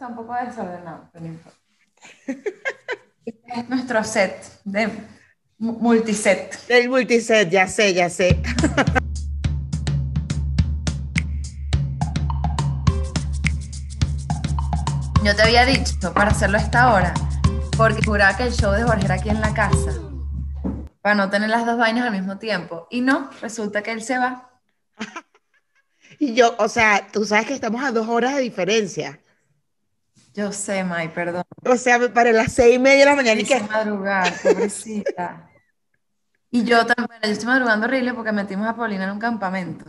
está un poco desordenado, pero no importa. es nuestro set de mu- multiset. El multiset, ya sé, ya sé. Yo te había dicho para hacerlo a esta hora, porque juraba que el show de Jorge era aquí en la casa, para no tener las dos vainas al mismo tiempo. Y no, resulta que él se va. Y yo, o sea, tú sabes que estamos a dos horas de diferencia. Yo sé, May, perdón. O sea, me paré a las seis y media de la mañana y Quise que... madrugar, pobrecita. Y yo también, yo estoy madrugando horrible porque metimos a Paulina en un campamento.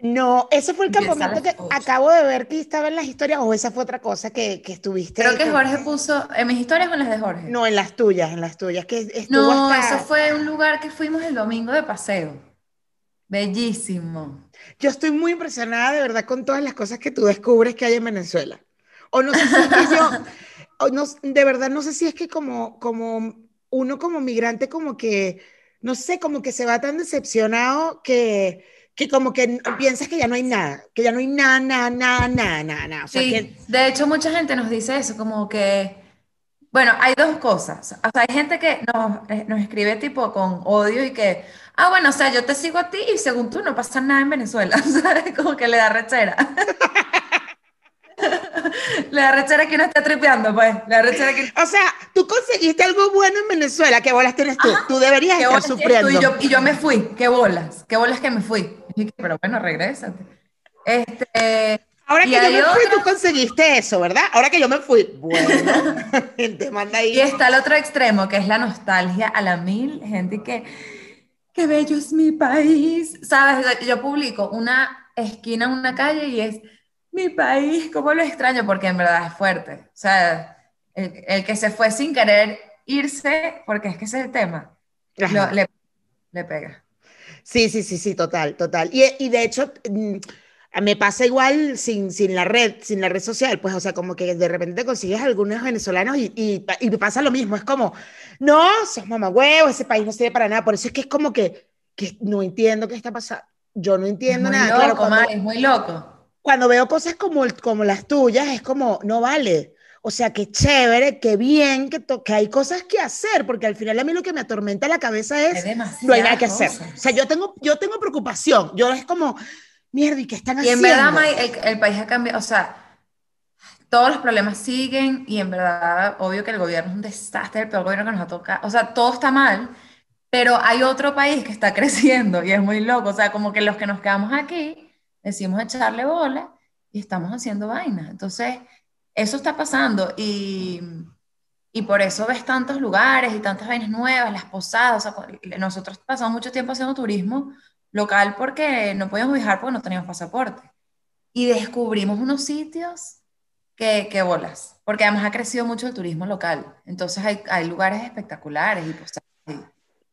No, ese fue el campamento que acabo de ver que estaba en las historias, o esa fue otra cosa que, que estuviste. Creo que Jorge puso, en mis historias o en las de Jorge. No, en las tuyas, en las tuyas, que estuvo No, hasta- eso fue un lugar que fuimos el domingo de paseo. Bellísimo. Yo estoy muy impresionada de verdad con todas las cosas que tú descubres que hay en Venezuela. O no sé si es que yo, o no, de verdad no sé si es que como, como uno como migrante como que, no sé, como que se va tan decepcionado que, que como que piensas que ya no hay nada, que ya no hay nada, nada, nada, nada, nada, nada. O sea, Sí, que, de hecho mucha gente nos dice eso, como que, bueno, hay dos cosas. O sea, hay gente que nos, eh, nos escribe tipo con odio y que, ah, bueno, o sea, yo te sigo a ti y según tú no pasa nada en Venezuela, ¿sabes? Como que le da rechera. Le da rechera que uno está tripeando, pues. Le da rechera que... o sea, tú conseguiste algo bueno en Venezuela, ¿qué bolas tienes tú? Tú deberías ¿Qué estar sufriendo. Y yo, y yo me fui, qué bolas, qué bolas que me fui. Pero bueno, regrésate. Este, Ahora que yo me fui, otra- tú conseguiste eso, ¿verdad? Ahora que yo me fui, bueno, te manda ahí. Y está el otro extremo, que es la nostalgia a la mil, gente que, qué bello es mi país, ¿sabes? Yo publico una esquina una calle y es, mi país, ¿cómo lo extraño? Porque en verdad es fuerte. O sea, el, el que se fue sin querer irse, porque es que ese es el tema, lo- le, le pega. Sí, sí, sí, sí, total, total. Y, y de hecho, mm, me pasa igual sin, sin la red, sin la red social, pues, o sea, como que de repente te consigues algunos venezolanos y, y, y me pasa lo mismo, es como, no, sos mamagüevo, ese país no sirve para nada, por eso es que es como que, que no entiendo qué está pasando, yo no Es entiendo muy nada, loco, claro, cuando, es muy loco. Cuando veo cosas como, el- como las tuyas, es como, no vale. O sea, qué chévere, qué bien, que, que hay cosas que hacer, porque al final a mí lo que me atormenta la cabeza es, no hay nada que hacer. cosas. O sea, yo tengo, yo tengo preocupación, yo es como, mierda, ¿y qué están Y en haciendo? verdad, May, el, el país ha cambiado, o sea, todos los problemas siguen y en verdad, obvio que el gobierno es un desastre, el peor gobierno que nos ha tocado, o sea, todo está mal, pero hay otro país que está creciendo y es muy loco, o sea, como que los que nos quedamos aquí decimos echarle bola y estamos haciendo vainas. Entonces, eso está pasando y, y por eso ves tantos lugares y tantas vainas nuevas, las posadas, o nosotros pasamos mucho tiempo haciendo turismo local porque no podíamos viajar porque no teníamos pasaporte. Y descubrimos unos sitios que, que bolas, porque además ha crecido mucho el turismo local. Entonces hay, hay lugares espectaculares y posadas.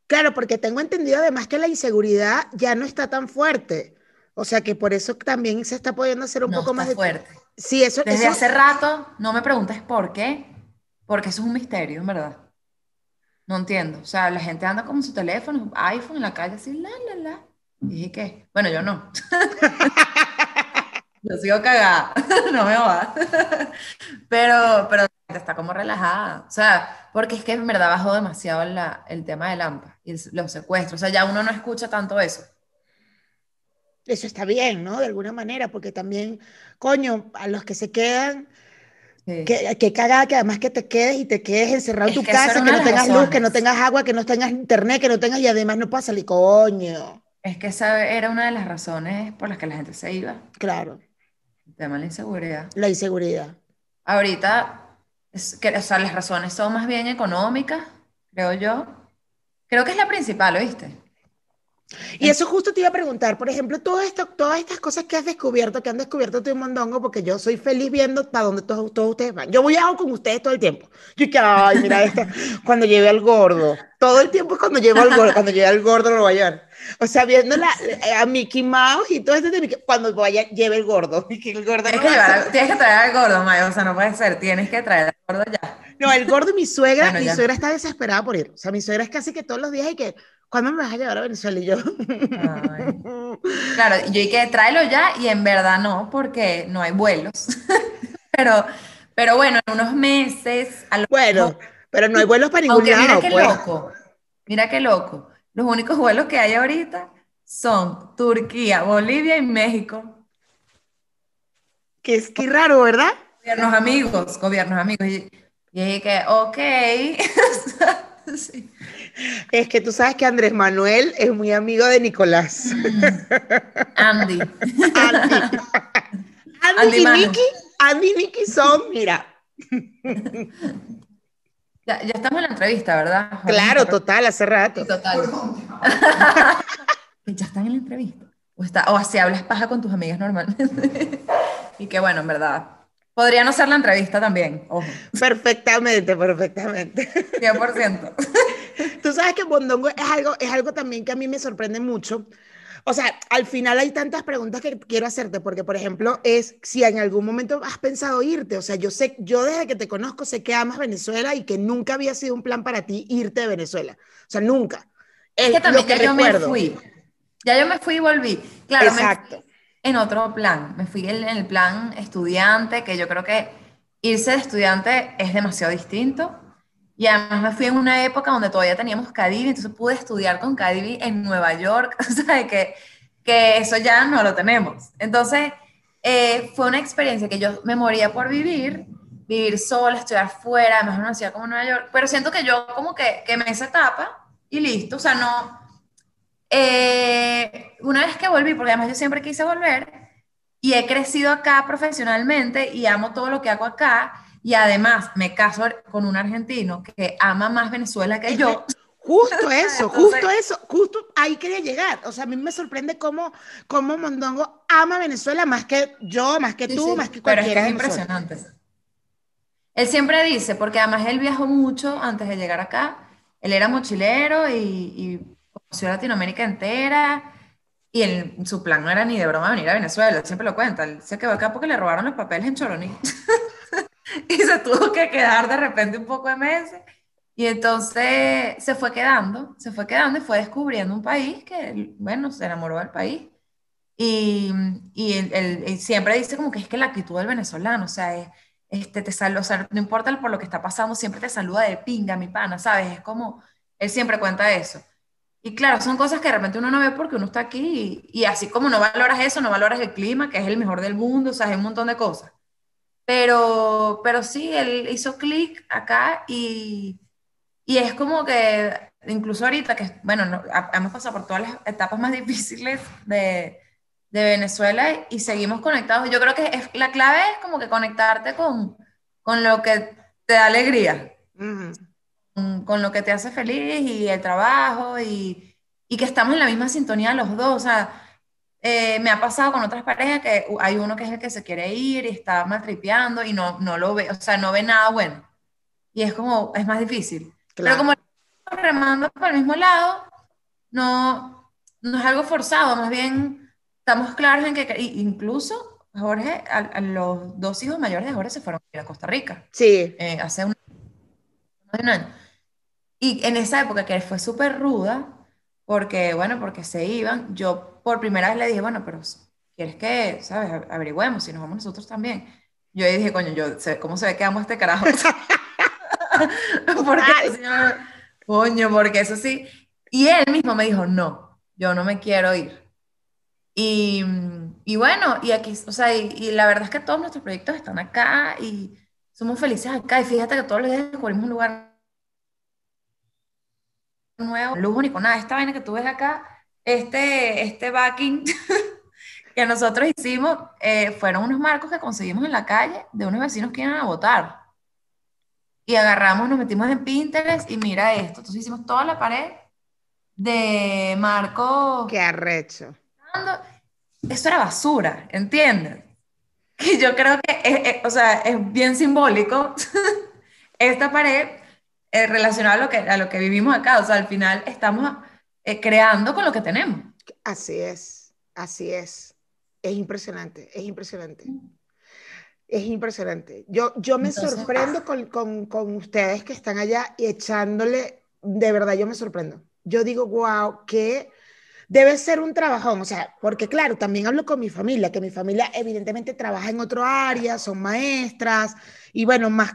Claro, porque tengo entendido además que la inseguridad ya no está tan fuerte. O sea, que por eso también se está pudiendo hacer un No poco está más de... fuerte. Sí, eso, Desde eso- hace rato, no me preguntes por qué, porque eso es un misterio, en verdad. No entiendo. O sea, la gente anda con su teléfono, iPhone en la calle, así, la, la, la. Y dije, ¿qué? Bueno, yo no. Yo sigo cagada, no me va. Pero, pero está como relajada. O sea, porque es que en verdad bajó demasiado la- el tema del AMPA y los secuestros. O sea, ya uno no escucha tanto eso. Eso está bien, ¿no? De alguna manera, porque también, coño, a los que se quedan, Sí. que, que cagada que además que te quedes y te quedes encerrado en tu casa, que no tengas luz, que no tengas agua, que no tengas internet, que no tengas y además no puedas salir, coño. Es que esa era una de las razones por las que la gente se iba. Claro, El tema de la inseguridad. la inseguridad. Ahorita, es que, o sea, las razones son más bien económicas, creo yo. Creo que es la principal, ¿oíste? Y eso justo te iba a preguntar, por ejemplo, todo esto, todas estas cosas que has descubierto, que han descubierto tú en Mondongo, porque yo soy feliz viendo para dónde todos, todos ustedes van. Yo viajo con ustedes todo el tiempo. Yo que, ay, mira esta, cuando lleve al gordo. Todo el tiempo es cuando llevo al gordo, cuando lleve al gordo lo vayan. O sea, viendo la, a Mickey Mouse y todo esto cuando vaya, lleve el gordo. Y el gordo Tienes no, que, va a llevar tienes que traer al gordo, Maya, o sea, no puede ser, tienes que traer al gordo ya. No, el gordo y mi suegra, Bueno, mi ya. suegra está desesperada por ir. O sea, mi suegra es casi que todos los días y que, ¿cuándo me vas a llevar a Venezuela? Y yo, Ay. Claro, y yo hay que tráelo ya y en verdad no, porque no hay vuelos. pero, pero bueno, en unos meses... A lo Bueno, mejor- pero no hay vuelos para ningún aunque mira lado, qué pues. loco, mira qué loco. Los únicos vuelos que hay ahorita son Turquía, Bolivia y México. Que es que raro, ¿verdad? Gobiernos amigos, gobiernos amigos. Y, y dije, ok. Sí. Es que tú sabes que Andrés Manuel es muy amigo de Nicolás. Andy. Andy. Andy, Andy y. Nicky, Andy y Nicky son, mira, Ya, ya estamos en la entrevista, ¿verdad? claro, total, hace rato. Sí, total. ya están en la entrevista. O, está, o así hablas paja con tus amigas normalmente. y que bueno, en verdad. Podría no ser la entrevista también, ojo. Perfectamente, perfectamente. 100%. Tú sabes que Mondongo es algo, es algo también que a mí me sorprende mucho. O sea, al final hay tantas preguntas que quiero hacerte, porque por ejemplo es si en algún momento has pensado irte. O sea, yo sé, yo desde que te conozco sé que amas Venezuela y que nunca había sido un plan para ti irte de Venezuela. O sea, nunca. Es Es que también lo que ya yo me fui. Ya yo me fui y volví. Claro, me Exacto. En otro plan. Me fui en, el plan estudiante, que yo creo que irse de estudiante es demasiado distinto. Y además me fui en una época donde todavía teníamos Cadivi, entonces pude estudiar con Cadivi en Nueva York, o sea, que, que eso ya no lo tenemos. Entonces, eh, fue una experiencia que yo me moría por vivir, vivir sola, estudiar fuera, además en como Nueva York, pero siento que yo como que quemé esa etapa y listo, o sea, no... eh, una vez que volví, porque además yo siempre quise volver, y he crecido acá profesionalmente y amo todo lo que hago acá, y además me caso con un argentino que ama más Venezuela que yo. Justo eso, Entonces- justo eso, justo ahí quería llegar. O sea, a mí me sorprende cómo, cómo Mondongo ama Venezuela más que yo, más que tú, sí, más que pero es que cualquiera. es impresionante. Él siempre dice, porque además él viajó mucho antes de llegar acá, él era mochilero y, y conoció Latinoamérica entera, y su plan no era ni de broma venir a Venezuela, siempre lo cuenta, él se quedó acá porque le robaron los papeles en Choroní, y se tuvo que quedar de repente un poco de meses, y entonces se fue quedando, se fue quedando y fue descubriendo un país que, bueno, se enamoró del país. Y, y él, él- él siempre dice como que es que la actitud del venezolano, o sea, es, este, te saluda, o sea, no importa por lo que está pasando, siempre te saluda de pinga, mi pana, ¿sabes? Es como, él siempre cuenta eso. Y claro, son cosas que de repente uno no ve porque uno está aquí y, y así como no valoras eso, no valoras el clima, que es el mejor del mundo, o sea, es un montón de cosas. Pero, pero sí, él hizo clic acá y, y es como que, incluso ahorita, que bueno, no- hemos pasado por todas las etapas más difíciles de, de Venezuela y seguimos conectados. Yo creo que es, la clave es como que conectarte con, con lo que te da alegría, Ujú. con, con lo que te hace feliz y el trabajo y, y que estamos en la misma sintonía los dos. O sea, eh, me ha pasado con otras parejas que hay uno que es el que se quiere ir y está maltripeando y no, no lo ve, o sea, no ve nada bueno. Y es como, es más difícil. Pero Claro. como estamos remando por el mismo lado, no, no es algo forzado, más bien estamos claros en que, incluso Jorge, a, a los dos hijos mayores de Jorge se fueron a Costa Rica Sí, eh, hace un, un año. Y en esa época que fue súper ruda, porque, bueno, porque se iban, yo por primera vez le dije, bueno, pero ¿quieres que, sabes, averigüemos si nos vamos nosotros también? Yo ahí dije, coño, yo, ¿cómo se ve que amo a este carajo? porque, no- coño, porque eso sí. Y él mismo me dijo, no, yo no me quiero ir. Y, y bueno, y aquí, o sea, y, y la verdad es que todos nuestros proyectos están acá y somos felices acá. Y fíjate que todos los días descubrimos un lugar nuevo, lujo ni con nada. Esta vaina que tú ves acá, este, este backing que nosotros hicimos, eh, fueron unos marcos que conseguimos en la calle de unos vecinos que iban a votar. Y agarramos, nos metimos en Pinterest y mira esto. Entonces hicimos toda la pared de marcos qué arrecho. eso era basura, ¿entiendes? Que yo creo que, es, es- o sea, es bien simbólico esta pared eh, relacionada a lo, que, a lo que vivimos acá. O sea, al final estamos eh, creando con lo que tenemos. Así es, así es. Es impresionante, es impresionante. Es impresionante. Yo, yo me Entonces- sorprendo con, con, con ustedes que están allá y echándole, de verdad yo me sorprendo. Yo digo, wow, qué debe ser un trabajón, o sea, porque claro, también hablo con mi familia, que mi familia evidentemente trabaja en otro área, son maestras, y bueno, más,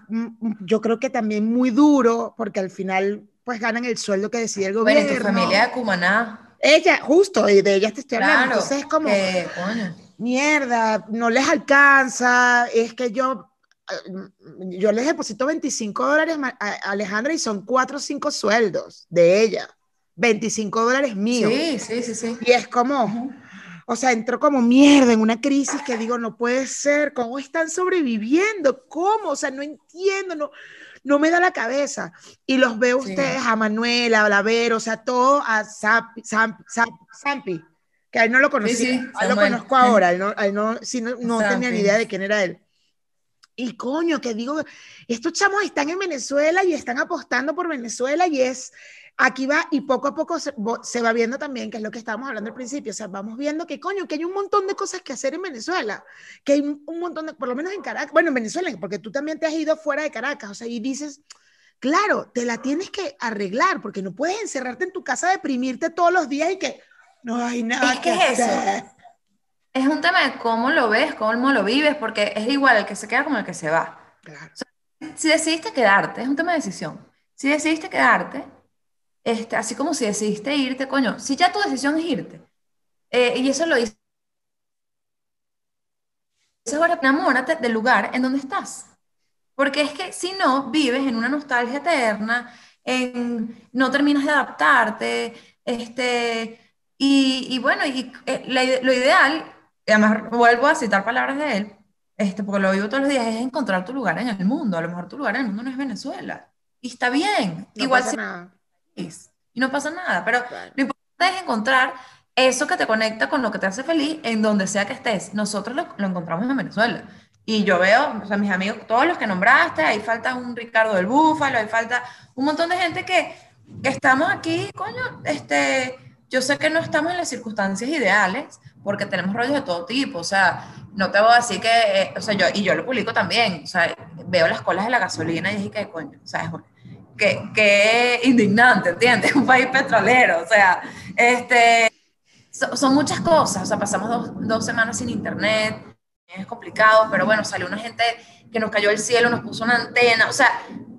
yo creo que también muy duro, porque al final pues ganan el sueldo que decide el gobierno. Bueno, tu familia de Cumaná. Ella, justo, y de ella te estoy hablando, entonces es como, mierda, no les alcanza, es que yo eh, yo les deposito 25 dólares a Alejandra y son 4 o 5 sueldos de ella. 25 dólares míos. Sí, sí, sí, sí. Y es como, o sea, entró como mierda en una crisis que digo, no puede ser, ¿cómo están sobreviviendo? ¿Cómo? O sea, no entiendo, no, no me da la cabeza. Y los veo ustedes, a Manuela, a Lavero, o sea, todo a Sampi, que a él no lo conocí, lo conozco ahora, no, no, no, tenía ni idea de quién era él. Y coño, que digo, estos chamos están en Venezuela y están apostando por Venezuela y es, aquí va y poco a poco se, va viendo también, que es lo que estábamos hablando al principio, o sea, vamos viendo que coño, que hay un montón de cosas que hacer en Venezuela, que hay un montón de, por lo menos en Caracas, bueno, en Venezuela, porque tú también te has ido fuera de Caracas, o sea, y dices, claro, te la tienes que arreglar, porque no puedes encerrarte en tu casa, deprimirte todos los días y que no hay nada que hacer es un tema de cómo lo ves, cómo lo vives, porque es igual el que se queda como el que se va. si decidiste quedarte, es un tema de decisión. Si decidiste quedarte, este, así como si decidiste irte, coño, si ya tu decisión es irte, eh, y eso lo dice, ahora enamórate del lugar en donde estás. Porque es que si no, vives en una nostalgia eterna, en, no terminas de adaptarte, este, y, bueno, y, eh, lo ideal y además vuelvo a citar palabras de él, este, porque lo vivo todos los días, es encontrar tu lugar en el mundo. A lo mejor tu lugar en el mundo no es Venezuela. Y está bien. No Igual pasa nada. Y no pasa nada. Pero lo importante es encontrar eso que te conecta con lo que te hace feliz en donde sea que estés. Nosotros lo, lo encontramos en Venezuela. Y yo veo, o sea, mis amigos, todos los que nombraste, ahí falta un Ricardo del Búfalo, ahí falta un montón de gente que, que estamos aquí, coño, este, yo sé que no estamos en las circunstancias ideales, porque tenemos rollos de todo tipo, o sea, no te voy a decir que, eh, o sea, yo, y yo lo publico también, o sea, veo las colas de la gasolina y dije que, coño, o sea, que, que indignante, ¿entiendes? Un país petrolero, o sea, este, son muchas cosas, o sea, pasamos dos, dos semanas sin internet, es complicado, pero bueno, salió una gente que nos cayó el cielo, nos puso una antena, o sea,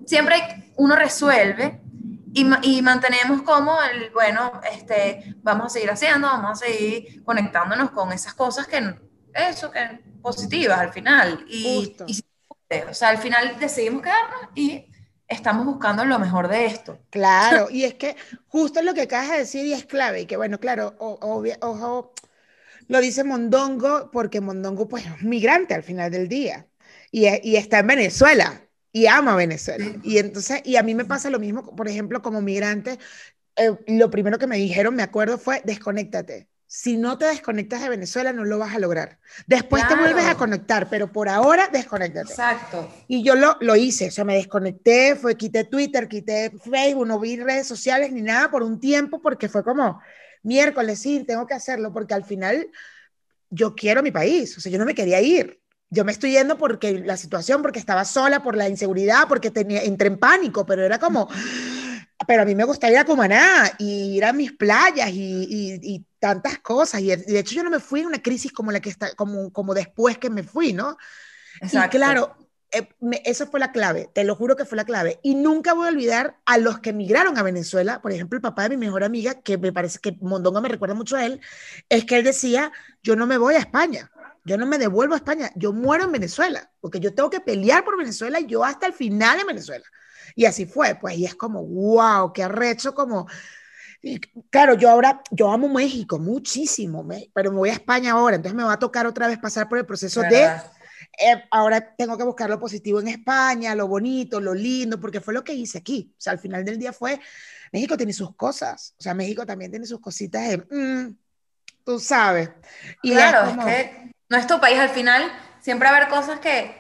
siempre uno resuelve, y, mantenemos como el, bueno, este, vamos a seguir haciendo, vamos a seguir conectándonos con esas cosas que, eso, que positivas al final. Y, o sea, al final decidimos quedarnos y estamos buscando lo mejor de esto. Claro, y es que justo lo que acabas de decir y es clave, y que bueno, claro, ojo, lo dice Mondongo, porque Mondongo pues es migrante al final del día, y, y está en Venezuela, y ama Venezuela. Y entonces, y a mí me pasa lo mismo, por ejemplo, como migrante, eh, lo primero que me dijeron, me acuerdo, fue desconéctate. Si no te desconectas de Venezuela, no lo vas a lograr. Después te vuelves a conectar, pero por ahora desconéctate. Exacto. Y yo lo, lo hice, o sea, me desconecté, fue, quité Twitter, quité Facebook, no vi redes sociales ni nada por un tiempo, porque fue como, miércoles, sí, tengo que hacerlo, porque al final yo quiero mi país, o sea, yo no me quería ir yo me estoy yendo porque la situación, porque estaba sola, por la inseguridad, porque tenía, entré en pánico, pero era como, pero a mí me gusta ir a Cumaná y ir a mis playas y, y, tantas cosas. Y de hecho yo no me fui en una crisis como la que está, como, como después que me fui, ¿no? Exacto. Y claro, eh, eso fue la clave, te lo juro que fue la clave. Y nunca voy a olvidar a los que emigraron a Venezuela, por ejemplo, el papá de mi mejor amiga, que me parece que Mondonga me recuerda mucho a él, es que él decía, yo no me voy a España yo no me devuelvo a España, yo muero en Venezuela, porque yo tengo que pelear por Venezuela y yo hasta el final en Venezuela. Y así fue, pues, y es como, wow, qué arrecho, como, y claro, yo ahora, yo amo México muchísimo, pero me voy a España ahora, entonces me va a tocar otra vez pasar por el proceso de, eh, ahora tengo que buscar lo positivo en España, lo bonito, lo lindo, porque fue lo que hice aquí. O sea, al final del día fue, México tiene sus cosas, o sea, México también tiene sus cositas de, mm, tú sabes. Y claro, es, que no es tu país al final, siempre va a haber cosas que,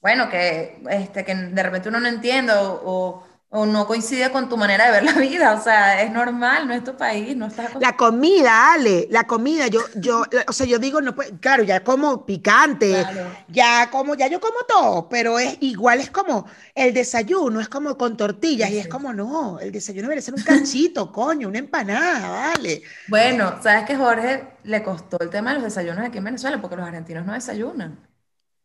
bueno, que, este, que de repente uno no entiende o, o no coincide con tu manera de ver la vida, o sea, es normal, no es tu país, no estás La comida, Ale, la comida, yo, yo, o sea, yo digo, no puede, claro, ya como picante, ya como, ya yo como todo, pero es igual, es como el desayuno, es como con tortillas, y es como, no, el desayuno debe ser un cachito, coño, una empanada, vale. Bueno, sabes que Jorge le costó el tema de los desayunos aquí en Venezuela, porque los argentinos no desayunan.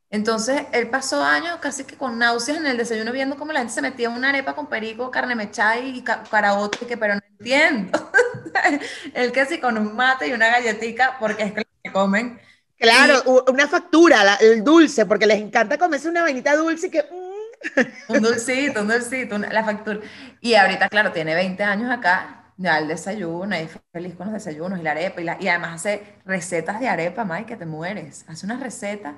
Entonces, él pasó años casi que con náuseas en el desayuno viendo cómo la gente se metía en una arepa con perico, carne mechada y carabote, que pero no entiendo. él que sí con un mate y una galletita, porque es que lo que comen. Claro, una factura, el dulce, porque les encanta comerse una vainita dulce que... Mm. un dulcito, un dulcito, la factura. Y ahorita, claro, tiene 20 años acá, ya el desayuno, y feliz con los desayunos y la arepa, y, y además hace recetas de arepa, Mike, que te mueres. Hace una receta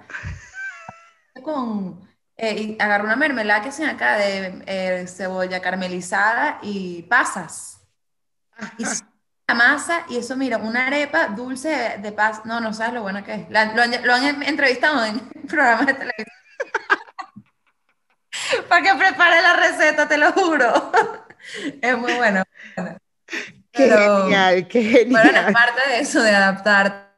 con, eh, una mermelada que hacen acá de eh, cebolla caramelizada y pasas. Y la masa, y eso, mira, una arepa dulce de, de pasas. No, no sabes lo bueno que es. lo, han, entrevistado en programas de televisión. Para que prepare la receta, te lo juro. es muy bueno. Qué genial, qué genial. Bueno, es parte de eso, de adaptar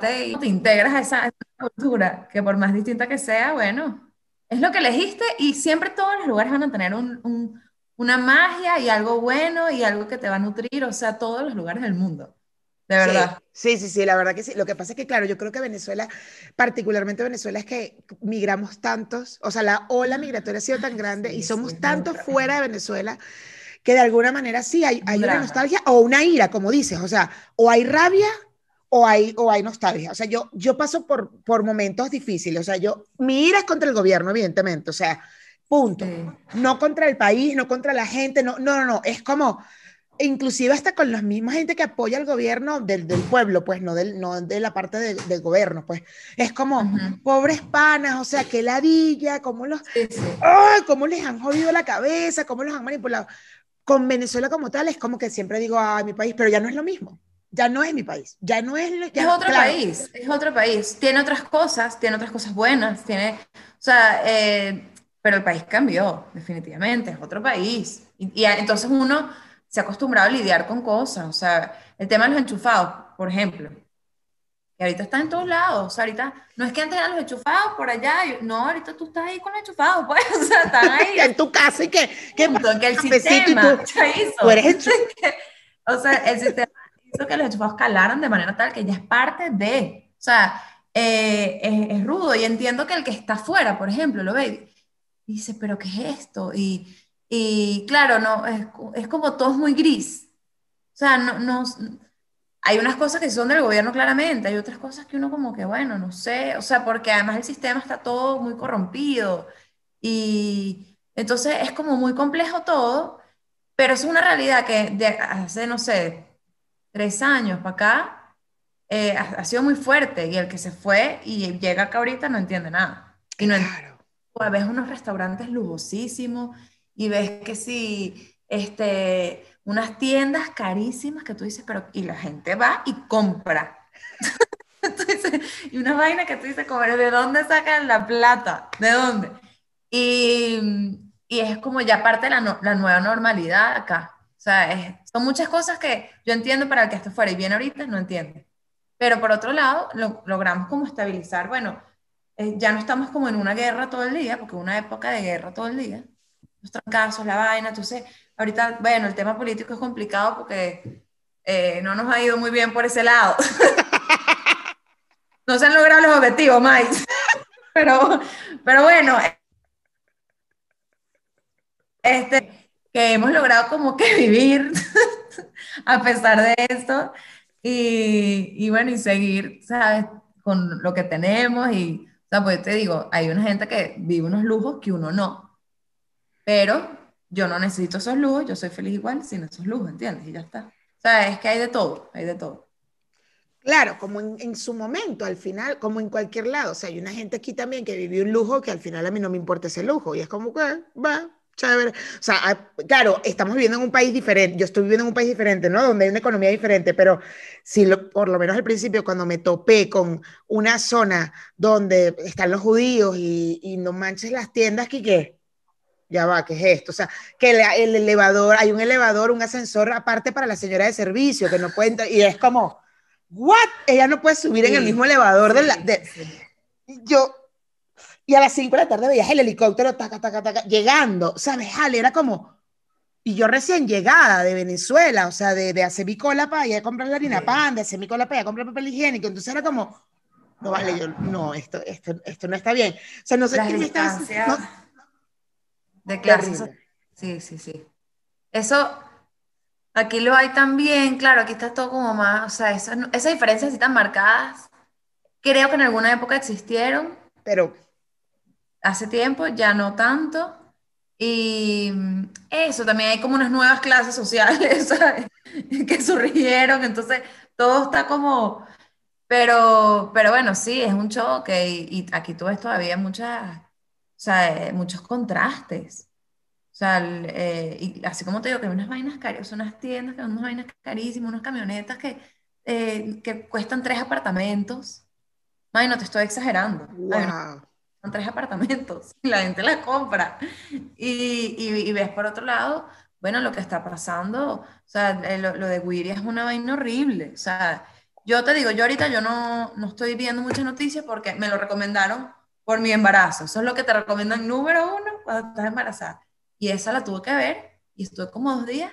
y te integras a esa, cultura, que por más distinta que sea, bueno, es lo que elegiste y siempre todos los lugares van a tener un, una magia y algo bueno y algo que te va a nutrir, o sea, todos los lugares del mundo. De verdad. Sí, sí, sí, la verdad que sí. Lo que pasa es que, claro, yo creo que Venezuela, particularmente Venezuela, es que migramos tantos, o sea, la ola migratoria ha sido tan grande y somos tantos fuera de Venezuela que de alguna manera sí hay, hay una nostalgia o una ira, como dices, o sea, o hay rabia o hay, o hay nostalgia. O sea, yo, yo paso por, por momentos difíciles. O sea, yo, mi ira es contra el gobierno, evidentemente. O sea, punto. No contra el país, no contra la gente, no, no, no, no. Es como, inclusive hasta con la misma gente que apoya al gobierno del, del pueblo, pues, no, del, no de la parte del gobierno, pues. Es como, pobres panas, o sea, qué ladilla, cómo los, cómo les han jodido la cabeza, cómo los han manipulado. Con Venezuela como tal, es como que siempre digo, ay, mi país, pero ya no es lo mismo ya no es mi país, ya no es... es otro país, es otro país. Tiene otras cosas, tiene otras cosas buenas, tiene... O sea, eh, pero el país cambió, definitivamente, es otro país. Y, entonces uno se ha acostumbrado a lidiar con cosas, o sea, el tema de los enchufados, por ejemplo, que ahorita está en todos lados, o sea, ahorita, no es que antes eran los enchufados por allá, no, ahorita tú estás ahí con los enchufados, pues, o sea, están ahí. en tu casa y que, que, que el sistema, tú, tú eres o sea, el sistema que los enchufados calaran de manera tal que ya es parte de, o sea, eh, es, rudo y entiendo que el que está afuera, por ejemplo, lo ve y dice, pero ¿qué es esto? Y, y claro, no, es, es, como todo es muy gris. O sea, no, no, hay unas cosas que son del gobierno claramente, hay otras cosas que uno como que, bueno, no sé, o sea, porque además el sistema está todo muy corrompido y entonces es como muy complejo todo, pero es una realidad que de hace, no sé, tres años para acá, eh, ha, sido muy fuerte y el que se fue y llega acá ahorita no entiende nada. Y no claro. Pues, ves unos restaurantes lujosísimos y ves que sí, este, unas tiendas carísimas que tú dices, pero y la gente va y compra. y una vaina que tú dices, ¿de dónde sacan la plata? ¿De dónde? Y, y es como ya parte de la, la nueva normalidad acá. Sea, es, son muchas cosas que yo entiendo para el que esté fuera y viene ahorita, no entiende. Pero por otro lado, lo, logramos como estabilizar, bueno, eh, ya no estamos como en una guerra todo el día, porque una época de guerra todo el día, los trancazos, la vaina, entonces, ahorita, bueno, el tema político es complicado porque eh, no nos ha ido muy bien por ese lado. no se han logrado los objetivos, Mike. pero, pero bueno, este, que hemos logrado como que vivir a pesar de esto y, y, bueno, y seguir, ¿sabes? Con lo que tenemos y, o sea, pues te digo, hay una gente que vive unos lujos que uno no, pero yo no necesito esos lujos, yo soy feliz igual sin esos lujos, ¿entiendes? Y ya está. O sea, es que hay de todo, hay de todo. Claro, como en, en, su momento, al final, como en cualquier lado. O sea, hay una gente aquí también que vivió un lujo que al final a mí no me importa ese lujo. Y es como que, va, chévere. O sea, ah, claro, estamos viviendo en un país diferente, yo estoy viviendo en un país diferente, ¿no? Donde hay una economía diferente, pero si por lo menos al principio, cuando me topé con una zona donde están los judíos y, y no manches las tiendas, ¿qué qué? ya va, ¿qué es esto? O sea, que el, el elevador, hay un elevador, un ascensor aparte para la señora de servicio, que no puede entrar, y es como, ¿what? Ella no puede subir en el Sí, mismo elevador de la... Sí, de- sí. yo, y a las 5 de la tarde veías el helicóptero, taca, taca, taca, llegando, ¿sabes? Ale, era como, y yo recién llegada de Venezuela, o sea, de, de hacer mi cola para ir a comprar la harina pan, de hacer mi cola para ir a comprar papel higiénico, entonces era como, no vale, yo, no, esto, esto, esto no está bien. O sea, no sé qué me estás... no, de clases. Sí, sí, sí. Eso, aquí lo hay también, claro, aquí está todo como más, o sea, esas, no- esas diferencias así tan marcadas, creo que en alguna época existieron, Pero, hace tiempo, ya no tanto. Y eso, también hay como unas nuevas clases sociales, ¿sabes? que surgieron, entonces todo está como, pero, pero bueno, sí, es un choque y, y aquí tú ves todavía muchas, o sea, eh, muchos contrastes. O sea, el, eh, y así como te digo que hay unas vainas caras, unas tiendas que son unas vainas carísimas, unas camionetas que, eh, que cuestan tres apartamentos. Ay, no te estoy exagerando. Ay, no, wow. Son tres apartamentos la gente la compra. Y, y, y ves por otro lado, bueno, lo que está pasando, o sea, eh, lo, lo de Wiria es una vaina horrible. O sea, yo te digo, yo ahorita yo no, no estoy viendo muchas noticias porque me lo recomendaron por mi embarazo. Eso es lo que te recomiendan número uno cuando estás embarazada. Y esa la tuve que ver y estuve como dos días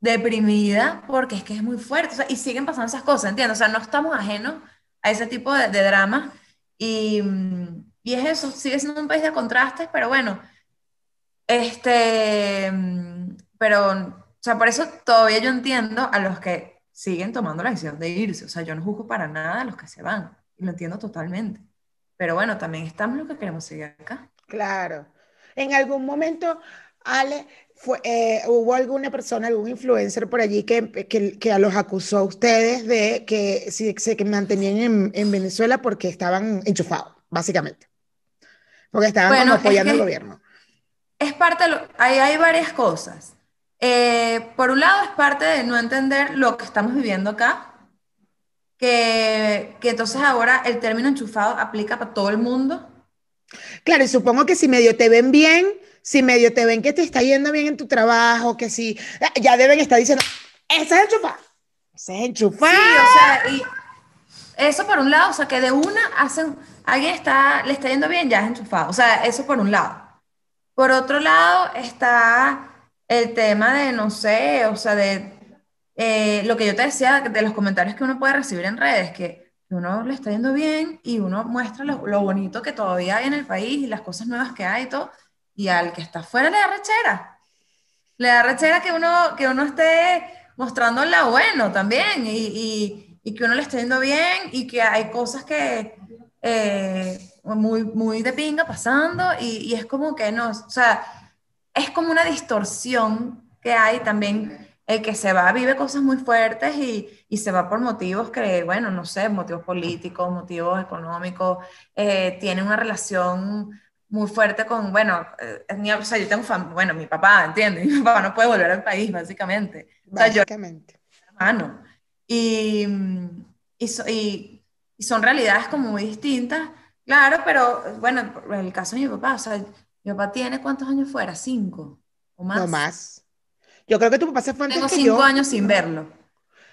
deprimida porque es que es muy fuerte. O sea, y siguen pasando esas cosas, ¿entiendes? O sea, no estamos ajenos a ese tipo de, de dramas. Y, mm, y es eso, sigue siendo un país de contrastes, pero bueno, este, pero, o sea, por eso todavía yo entiendo a los que siguen tomando la decisión de irse. O sea, yo no juzgo para nada a los que se van, y lo entiendo totalmente. Pero bueno, también estamos los que queremos seguir acá. Claro. En algún momento, Ale, fue, eh, hubo alguna persona, algún influencer por allí que, que, que los acusó a ustedes de que si- se que mantenían en, en Venezuela porque estaban enchufados, básicamente. Porque estaban Bueno, como es apoyando al que- gobierno. Es parte de lo, hay, hay varias cosas. Eh, por un lado, es parte de no entender lo que estamos viviendo acá, que, que entonces ahora el término enchufado aplica para todo el mundo. Claro, y supongo que si medio te ven bien, si medio te ven que te está yendo bien en tu trabajo, que si ya deben estar diciendo, ese es enchufado, ese es enchufado. Sí, o sea, y eso por un lado, o sea, que de una hacen, alguien está, le está yendo bien, ya es enchufado. O sea, eso por un lado. Por otro lado está el tema de, no sé, o sea, de eh, lo que yo te decía, de los comentarios que uno puede recibir en redes, que uno le está yendo bien y uno muestra lo, bonito que todavía hay en el país y las cosas nuevas que hay y todo, y al que está afuera le da rechera. Le da rechera que uno, que uno esté mostrando lado bueno también y, y- y que uno le esté yendo bien y que hay cosas que eh, muy, muy de pinga pasando y, y es como que no, o sea, es como una distorsión que hay también. El que se va vive cosas muy fuertes y, y se va por motivos que, bueno, no sé, motivos políticos, motivos económicos, eh, tiene una relación muy fuerte con, bueno, eh, mi- o sea, yo tengo, bueno, mi papá, ¿entiendes? Mi papá no puede volver al país, básicamente. O sea, yo Básicamente. hermano. Y, mm, y, so- y- y son realidades como muy distintas, claro, pero bueno, en el caso de mi papá, o sea, mi papá tiene cuántos años fuera, cinco o más. No más. Yo creo que tu papá se fue antes Tengo que cinco yo. años sin verlo,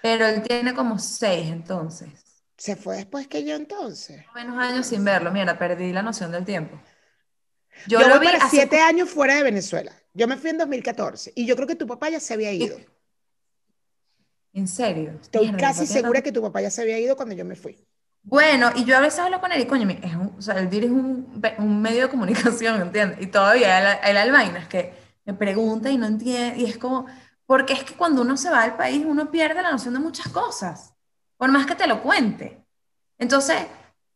pero él tiene como seis entonces. Se fue después que yo entonces. Menos años sin verlo, mira, perdí la noción del tiempo. Yo, Yo, lo voy vi para hace siete años fuera de Venezuela. Yo me fui en 2014 y yo creo que tu papá ya se había ido. ¿En serio? Estoy Mierda, casi segura que tu papá ya se había ido cuando yo me fui. Bueno, y yo a veces hablo con él y coño, es un, o sea, él dirige un, ve- un medio de comunicación, ¿entiendes? Y todavía él, él vainas que me pregunta y no entiende, y es como, porque es que cuando uno se va del país uno pierde la noción de muchas cosas, por más que te lo cuente. Entonces,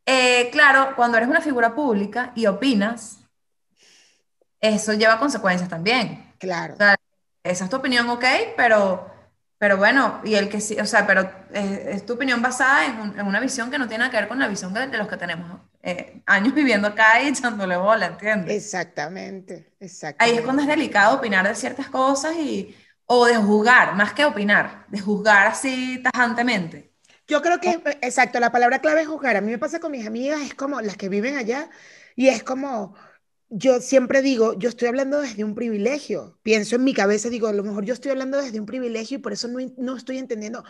eh, claro, cuando eres una figura pública y opinas, eso lleva consecuencias también. Claro. O sea, esa es tu opinión, ok, pero, pero bueno, y el que sí, o sea, pero eh, es tu opinión basada en, un- en una visión que no tiene nada que ver con la visión de, de los que tenemos eh, años viviendo acá y echándole bola, ¿entiendes? Exactamente, Ahí exactamente. es cuando es delicado opinar de ciertas cosas y, o de juzgar, más que opinar, de juzgar así tajantemente. Yo creo que, exacto, la palabra clave es juzgar. A mí me pasa con mis amigas, es como las que viven allá, y es como, yo siempre digo, yo estoy hablando desde un privilegio. Pienso en mi cabeza, digo, a lo mejor yo estoy hablando desde un privilegio y por eso no, no estoy entendiendo.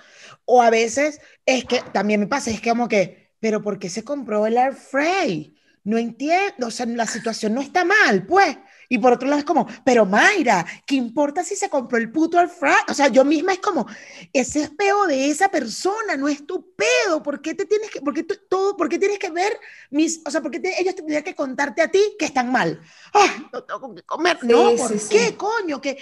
O a veces es que también me pasa, es que como que, pero ¿por qué se compró el air fray? No entiendo, o sea, la situación no está mal, pues. Y por otro lado es como, pero Mayra, ¿qué importa si se compró el puto fry? O sea, yo misma es como, ese es peo de esa persona, no es tu pedo. ¿Por qué te tienes que, por qué todo, por qué tienes que ver mis, o sea, por qué ellos tendrían que contarte a ti que están mal? Ah, no tengo que comer. no, ¿por qué, coño? Que,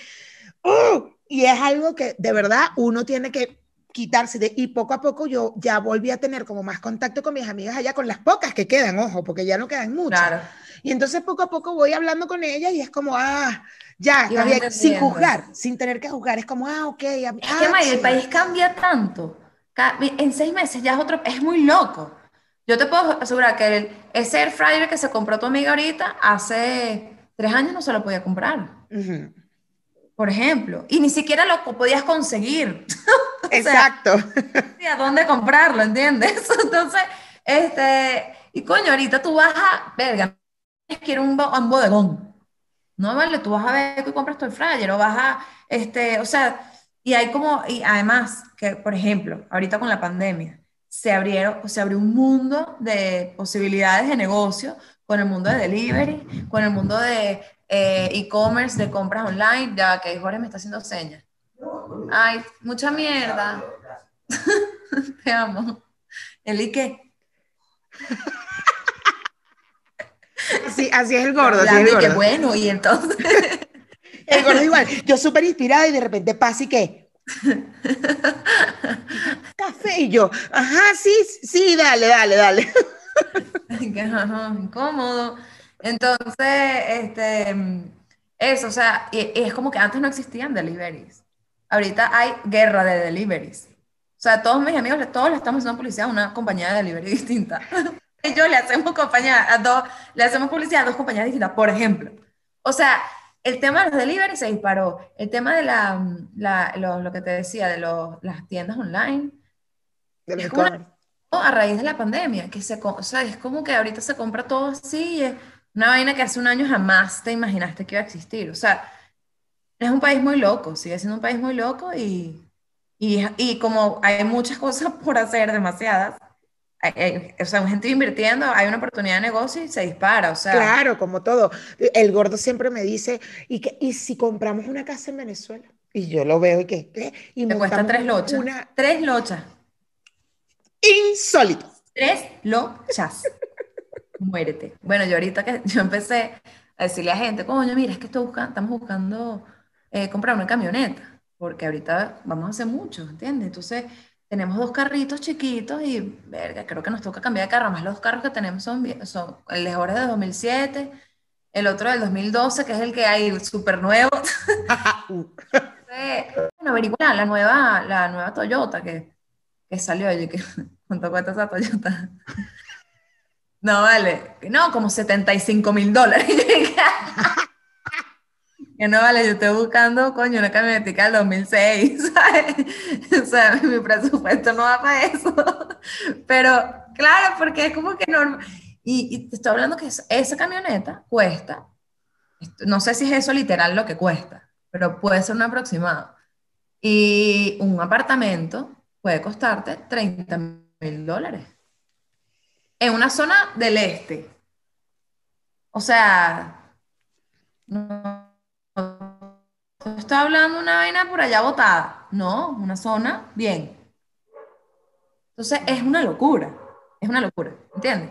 ¡oh! y es algo que de verdad uno tiene que quitarse de, y poco a poco yo ya volví a tener como más contacto con mis amigas allá, con las pocas que quedan, ojo, porque ya no quedan muchas. Claro y entonces poco a poco voy hablando con ella y es como, ah, ya, sin juzgar, sin tener que juzgar. Es como, ah, ok. es ah, que, el país cambia tanto. En seis meses ya es otro, es muy loco. Yo te puedo asegurar que el, ese air fryer que se compró tu amiga ahorita, hace tres años no se lo podía comprar. Por ejemplo. Y ni siquiera lo podías conseguir. Exacto. ¿A dónde comprarlo? ¿Entiendes? Entonces, este, y coño, ahorita tú vas a, verga, quiero un, un bodegón. No, vale, tú vas a ver que compras tu fryer o vas a, este, o sea, y hay como, y además, que por ejemplo, ahorita con la pandemia, se abrieron, se abrió un mundo de posibilidades de negocio con el mundo de delivery, con el mundo de eh, e-commerce, de compras online, ya que Jorge me está haciendo señas. Ay, mucha mierda. Te amo. ¿El y qué? Así, así es el gordo. Así es el gordo. bueno, y entonces. el gordo igual. Yo súper inspirada y de repente pasa y qué. Café y yo. Ajá, sí, sí, dale, dale, dale. incómodo. Entonces, este, eso, o sea, es como que antes no existían deliveries. Ahorita hay guerra de deliveries. O sea, todos mis amigos, todos le estamos haciendo publicidad a una compañía de delivery distinta yo le hacemos compañía a dos, le hacemos publicidad a dos compañías distintas, por ejemplo. O sea, el tema de los delivery se disparó. El tema de la, la lo, que te decía, de los, las tiendas online. es a raíz de la pandemia, que se, o sea, es como que ahorita se compra todo así, es una vaina que hace un año jamás te imaginaste que iba a existir. O sea, es un país muy loco, sigue siendo un país muy loco y, y, y como hay muchas cosas por hacer, demasiadas, o sea, gente invirtiendo, hay una oportunidad de negocio y se dispara, o sea. Claro, como todo. El gordo siempre me dice, ¿y, que, y si compramos una casa en Venezuela? Y yo lo veo y que, Y Te cuesta tres lochas. Una... Tres lochas. Insólito. Tres lochas. Muérete. Bueno, yo ahorita que yo empecé a decirle a gente, coño, mira, es que estoy buscando, estamos buscando eh, comprar una camioneta, porque ahorita vamos a hacer mucho, ¿entiendes? Entonces tenemos dos carritos chiquitos y, verga, creo que nos toca cambiar de carro. Más los carros que tenemos son, son el de Jorge de 2007, el otro del 2012, que es el que hay súper nuevo. bueno, averiguar la nueva, la nueva Toyota que, que salió allí, que ¿cuánto cuesta esa Toyota? No, vale, no, como 75 mil dólares. Que no vale, yo estoy buscando, coño, una camionetica del 2006, ¿sabes? O sea, mi presupuesto no va para eso. Pero, claro, porque es como que normal. Y, te estoy hablando que esa camioneta cuesta, no sé si es eso literal lo que cuesta, pero puede ser un aproximado. Y un apartamento puede costarte 30 mil dólares. En una zona del este. O sea, Estoy hablando una vaina por allá botada. No, una zona bien. Entonces es una locura. Es una locura. ¿Entiendes?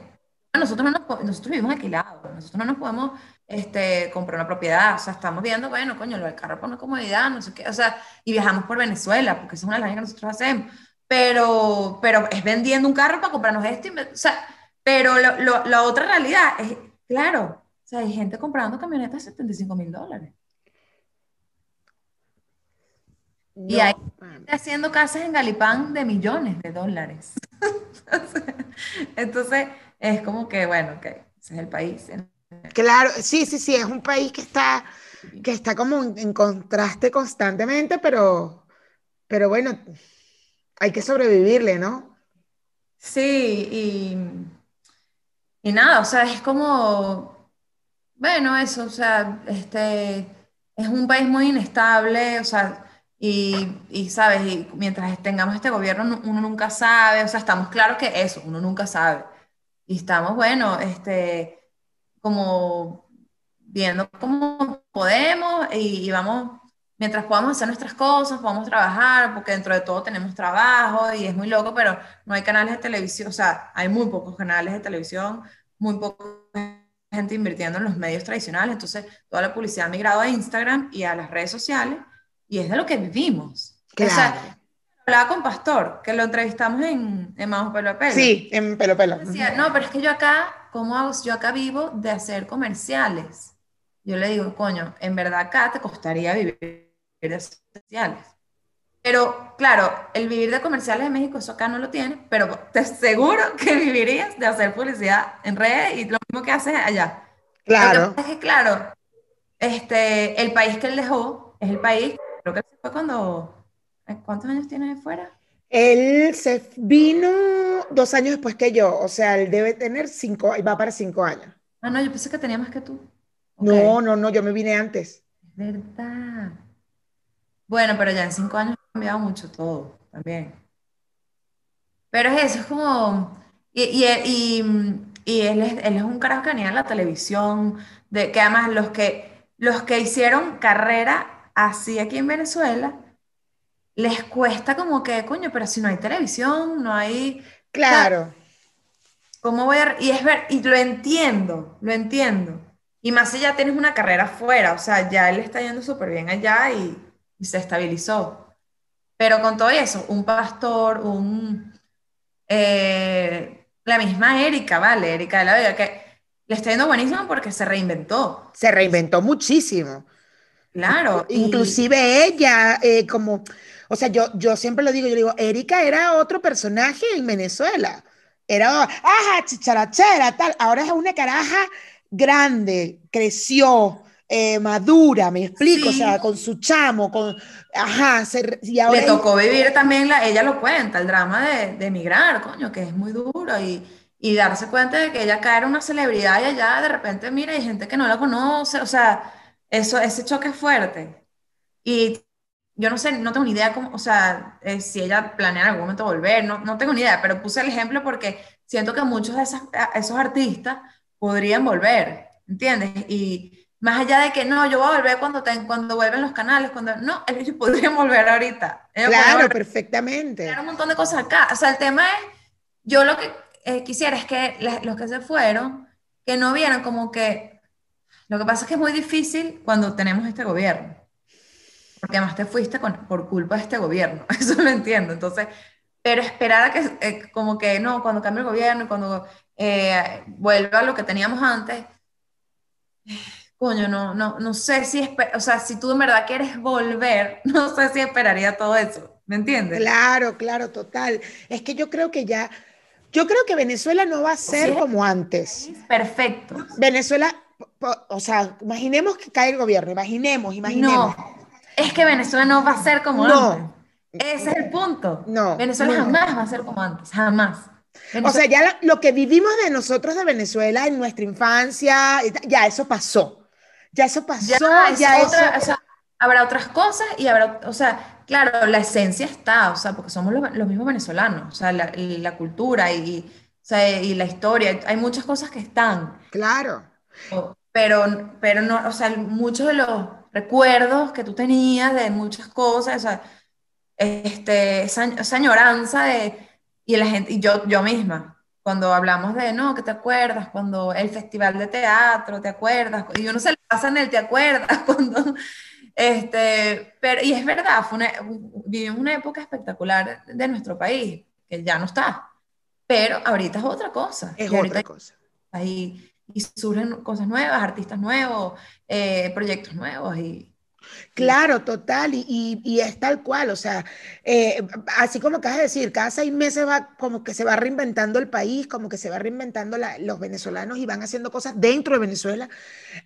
Nosotros, no nos, nosotros vivimos alquilados. Nosotros no nos podemos este, comprar una propiedad. O sea, estamos viendo, bueno, coño, lo del carro por una comodidad, no sé qué. O sea, y viajamos por Venezuela, porque esa es una de las que nosotros hacemos. Pero, pero es vendiendo un carro para comprarnos esto. o sea, pero la otra realidad es, claro, o sea, hay gente comprando camionetas de 75 mil dólares y hay haciendo casas en Galipán de millones de dólares. Entonces, es como que, bueno, ok, ese es el país. Claro, sí, sí, sí, es un país que está, que está como en, contraste constantemente, pero, pero bueno, hay que sobrevivirle, ¿no? Sí, y, y nada, o sea, es como, Bueno, eso, o sea, este, es un país muy inestable, o sea, y, y, sabes, y mientras tengamos este gobierno, uno nunca sabe, o sea, estamos claros que eso, uno nunca sabe. Y estamos, bueno, este, como viendo cómo podemos y, y vamos, mientras podamos hacer nuestras cosas, podamos trabajar, porque dentro de todo tenemos trabajo y es muy loco, pero no hay canales de televisión, o sea, hay muy pocos canales de televisión, muy poca gente invirtiendo en los medios tradicionales, entonces toda la publicidad ha migrado a Instagram y a las redes sociales y es de lo que vivimos. O Claro. sea, hablaba con Pastor, que lo entrevistamos en, en Majo Pelo a Pelo. Sí, en pelo pelo. Decía, no, pero es que yo acá, ¿cómo hago? Yo acá vivo de hacer comerciales. Yo le digo, coño, en verdad acá te costaría vivir de hacer comerciales. Pero claro, el vivir de comerciales en México, eso acá no lo tiene, pero te aseguro que vivirías de hacer publicidad en redes y lo mismo que haces allá. Lo Claro. que pasa es que, claro, este, el país que él dejó es el país, creo que se fue cuando, ¿cuántos años tienes fuera? Él se vino dos años después que yo, o sea, él debe tener cinco, va para cinco años. Ah, no, yo pensé que tenía más que tú. Ok. No, no, no, yo me vine antes. Es verdad. Bueno, pero ya en cinco años ha cambiado mucho todo también. Pero es eso, es como... Y, y, y- y él, es, él es un carajo que en la televisión, de, que además los que, los que hicieron carrera así aquí en Venezuela, les cuesta como que, coño, pero si no hay televisión, no hay... Claro, ¿Cómo voy a...? Y es ver, y lo entiendo, lo entiendo. Y más si ya tienes una carrera fuera, o sea, ya él está yendo súper bien allá y, y se estabilizó. Pero con todo eso, un pastor, un... eh, la misma Erika, ¿vale? Erika de la Vega, que le está yendo buenísimo porque se reinventó. se reinventó muchísimo. Claro. y- Inclusive ella, eh, como, o sea, yo, yo siempre lo digo, yo digo, Erika era otro personaje en Venezuela. Era, ajá, chicharachera, tal. Ahora es una caraja grande, creció, eh, madura, me explico, Sí. o sea, con su chamo, con, ajá, se- y ahora Le tocó vivir también, la, ella lo cuenta, el drama de, de emigrar, coño, que es muy duro y, y darse cuenta de que ella acá era una celebridad y allá de repente, mira, hay gente que no la conoce, o sea, eso, ese choque es fuerte. Y yo no sé, no tengo ni idea cómo, o sea, eh, si ella planea en algún momento volver, no, no tengo ni idea, pero puse el ejemplo porque siento que muchos de esas, esos artistas podrían volver, ¿entiendes? Y más allá de que no, yo voy a volver cuando, ten- cuando vuelven los canales, cuando no, ellos podrían volver ahorita. Ellos claro, volver perfectamente. a un montón de cosas acá. O sea, el tema es, yo lo que eh, quisiera es que la- los que se fueron, que no vieran como que, lo que pasa es que es muy difícil cuando tenemos este gobierno, porque además te fuiste con- por culpa de este gobierno, eso lo entiendo. Entonces, pero esperar a que, eh, como que no, cuando cambie el gobierno y cuando eh, vuelva a lo que teníamos antes, coño, no, no, no sé si, o sea, si tú en verdad quieres volver, no sé si esperaría todo eso, ¿me entiendes? Claro, claro, total. Es que yo creo que ya, yo creo que Venezuela no va a ser Sí. como antes. Perfecto. Venezuela, o sea, imaginemos que cae el gobierno, imaginemos, imaginemos. No, es que Venezuela no va a ser como No. antes. Ese es el punto. No, Venezuela no. jamás va a ser como antes, jamás. O Venezuela- sea, ya la- lo que vivimos de nosotros de Venezuela en nuestra infancia, y ya eso pasó. Ya eso pasó, ya, ya, es otra- eso. o sea, habrá otras cosas y habrá, o sea, claro, la esencia está, o sea, porque somos los, los mismos venezolanos, o sea, la, la cultura y, o sea, y la historia, hay muchas cosas que están. Claro, O- Pero, pero no, o sea, muchos de los recuerdos que tú tenías de muchas cosas, o sea, este, esa, esa añoranza de, y la gente, y yo, yo misma, cuando hablamos de, no, que te acuerdas, cuando el festival de teatro, ¿te acuerdas? Y uno se le pasa en el, ¿te acuerdas? Cuando, este, pero, y es verdad, fue una, vivimos una época espectacular de nuestro país, que ya no está, pero ahorita es otra cosa. es otra cosa. ahí y surgen cosas nuevas, artistas nuevos, eh, proyectos nuevos y Claro, total, y, y, y, es tal cual, o sea, eh, así como acabas de decir, cada seis meses va como que se va reinventando el país, como que se va reinventando la, los venezolanos y van haciendo cosas dentro de Venezuela,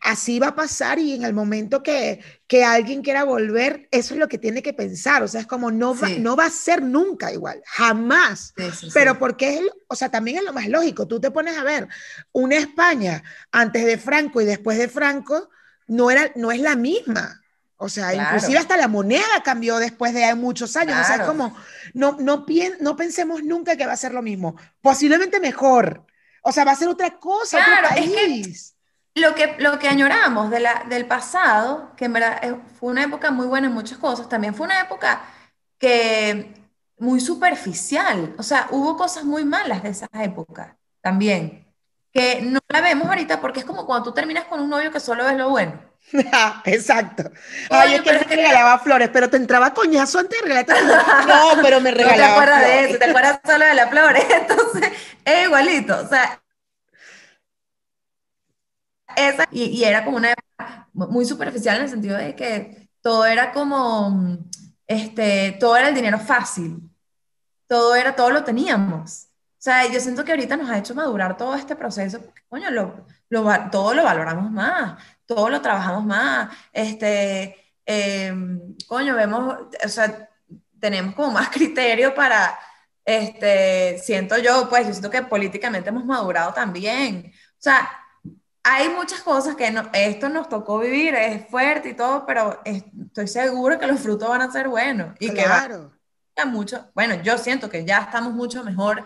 así va a pasar y en el momento que, que alguien quiera volver, eso es lo que tiene que pensar, o sea, es como no va, sí. no va a ser nunca igual, jamás, sí, sí, pero porque es, o sea, también es lo más lógico, tú te pones a ver, una España antes de Franco y después de Franco, no, era, no es la misma. O sea, claro. inclusive hasta la moneda cambió después de muchos años. Claro. O sea, es como, no, no, no pensemos nunca que va a ser lo mismo. Posiblemente mejor. O sea, va a ser otra cosa, claro, otro país. Es que lo que, lo que añoramos de la, del pasado, que en verdad fue una época muy buena en muchas cosas, también fue una época que muy superficial. O sea, hubo cosas muy malas de esa época también, que no la vemos ahorita porque es como cuando tú terminas con un novio que solo ves lo bueno. Exacto. Ay, es que regalaba flores, pero te entraba coñazo antes de regalarte No, pero me regalaba. No te acuerdas flores. de eso, te acuerdas solo de las flores. Entonces, es igualito. O sea, esa, y, y, era como una época muy superficial en el sentido de que todo era como, este, todo era el dinero fácil. Todo era, todo lo teníamos. O sea, yo siento que ahorita nos ha hecho madurar todo este proceso, porque, coño, lo, lo, todo lo valoramos más, todo lo trabajamos más, este, eh, coño, vemos, o sea, tenemos como más criterio para, este, siento yo, pues, yo siento que políticamente hemos madurado también. O sea, hay muchas cosas que no, esto nos tocó vivir, es fuerte y todo, pero estoy seguro que los frutos van a ser buenos. Y claro. que va mucho, bueno, yo siento que ya estamos mucho mejor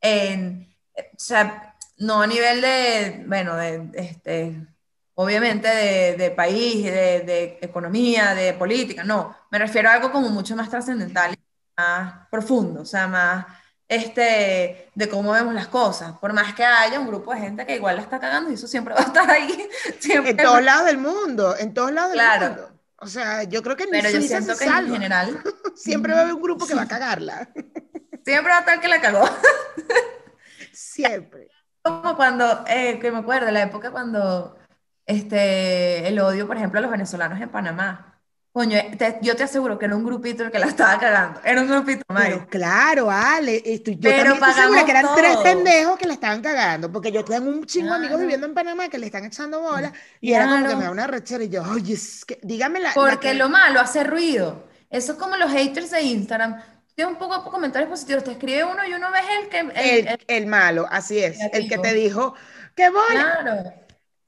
en, o sea, no a nivel de, bueno, de, este, obviamente de, de país, de, de, economía, de política, no, me refiero a algo como mucho más trascendental, más profundo, o sea, más este, de cómo vemos las cosas, por más que haya un grupo de gente que igual la está cagando y eso siempre va a estar ahí. Siempre. En todos lados del mundo, en todos lados claro. del mundo. O sea, yo creo que Pero yo siento que salva. en general siempre va a haber un grupo que va a cagarla. Siempre va a estar que la cagó. Siempre. Como cuando, eh, que me acuerdo, la época cuando este, el odio, por ejemplo, a los venezolanos en Panamá. Coño, te, yo te aseguro que era un grupito el que la estaba cagando. Era un grupito más. Pero claro, Ale, esto, yo Pero también estoy segura que eran todo. tres pendejos que la estaban cagando, porque yo tengo un chingo de claro. amigos viviendo en Panamá que le están echando bolas y claro. era como que me da una rechera y yo, oye, es que, dígame la. Porque la que... lo malo hace ruido. Eso es como los haters de Instagram tiene un poco de comentarios positivos, te escribe uno y uno ves el que... El, el, el, el malo, así es, el que te dijo, qué bola. Claro.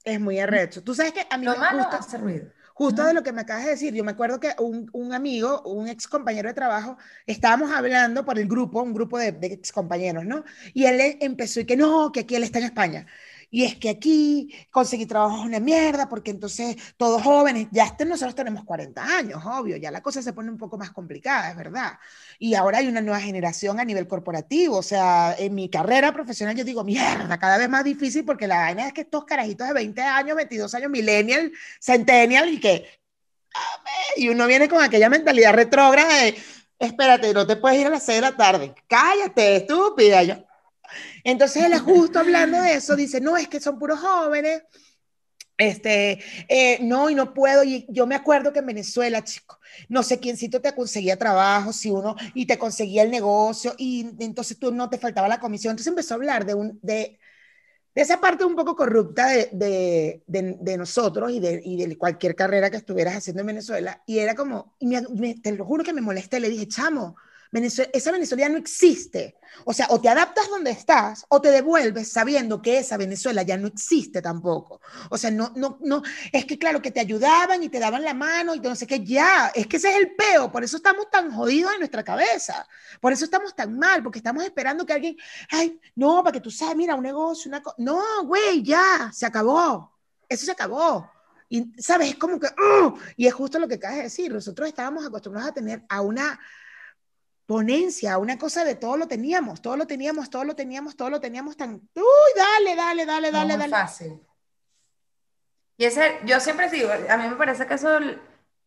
Es muy arrecho. Tú sabes que a mí lo me malo gusta, hace ruido. Justo de lo que me acabas de decir, yo me acuerdo que un, un, amigo, un ex compañero de trabajo, estábamos hablando por el grupo, un grupo de, de ex compañeros, ¿no? Y él empezó y que no, que aquí él está en España. Y es que aquí conseguir trabajo es una mierda, porque entonces todos jóvenes, ya este, nosotros tenemos 40 años, obvio, ya la cosa se pone un poco más complicada, es verdad. Y ahora hay una nueva generación a nivel corporativo, o sea, en mi carrera profesional yo digo, mierda, cada vez más difícil, porque la vaina es que estos carajitos de 20 años, 22 años, millennial, centennial, y que, y uno viene con aquella mentalidad retrógrada de, espérate, no te puedes ir a las 6 de la tarde, cállate, estúpida, yo, entonces él justo hablando de eso dice, no, es que son puros jóvenes, este, eh, no, y no puedo, y yo me acuerdo que en Venezuela, chico, no sé quiéncito te conseguía trabajo, si uno, y te conseguía el negocio, y entonces tú no te faltaba la comisión, entonces empezó a hablar de, un, de, de esa parte un poco corrupta de, de, de, de nosotros y y de, cualquier carrera que estuvieras haciendo en Venezuela, y era como, y me, me, te lo juro que me molesté, le dije, chamo, Venezuela, esa Venezuela no existe. O sea, o te adaptas donde estás o te devuelves sabiendo que esa Venezuela ya no existe tampoco. O sea, no, no, no, es que claro que te ayudaban y te daban la mano y no sé qué, ya, es que ese es el peo, por eso estamos tan jodidos en nuestra cabeza, por eso estamos tan mal, porque estamos esperando que alguien, ay, no, para que tú sabes, mira, un negocio, una cosa, no, güey, ya, se acabó, eso se acabó. Y, ¿sabes? Es como que, uh, y es justo lo que acabas de decir, nosotros estábamos acostumbrados a tener a una ponencia, una cosa de todo lo teníamos, todo lo teníamos, todo lo teníamos, todo lo teníamos tan, uy, dale, dale, dale, dale, no, dale. fácil. Y ese, yo siempre digo, a mí me parece que eso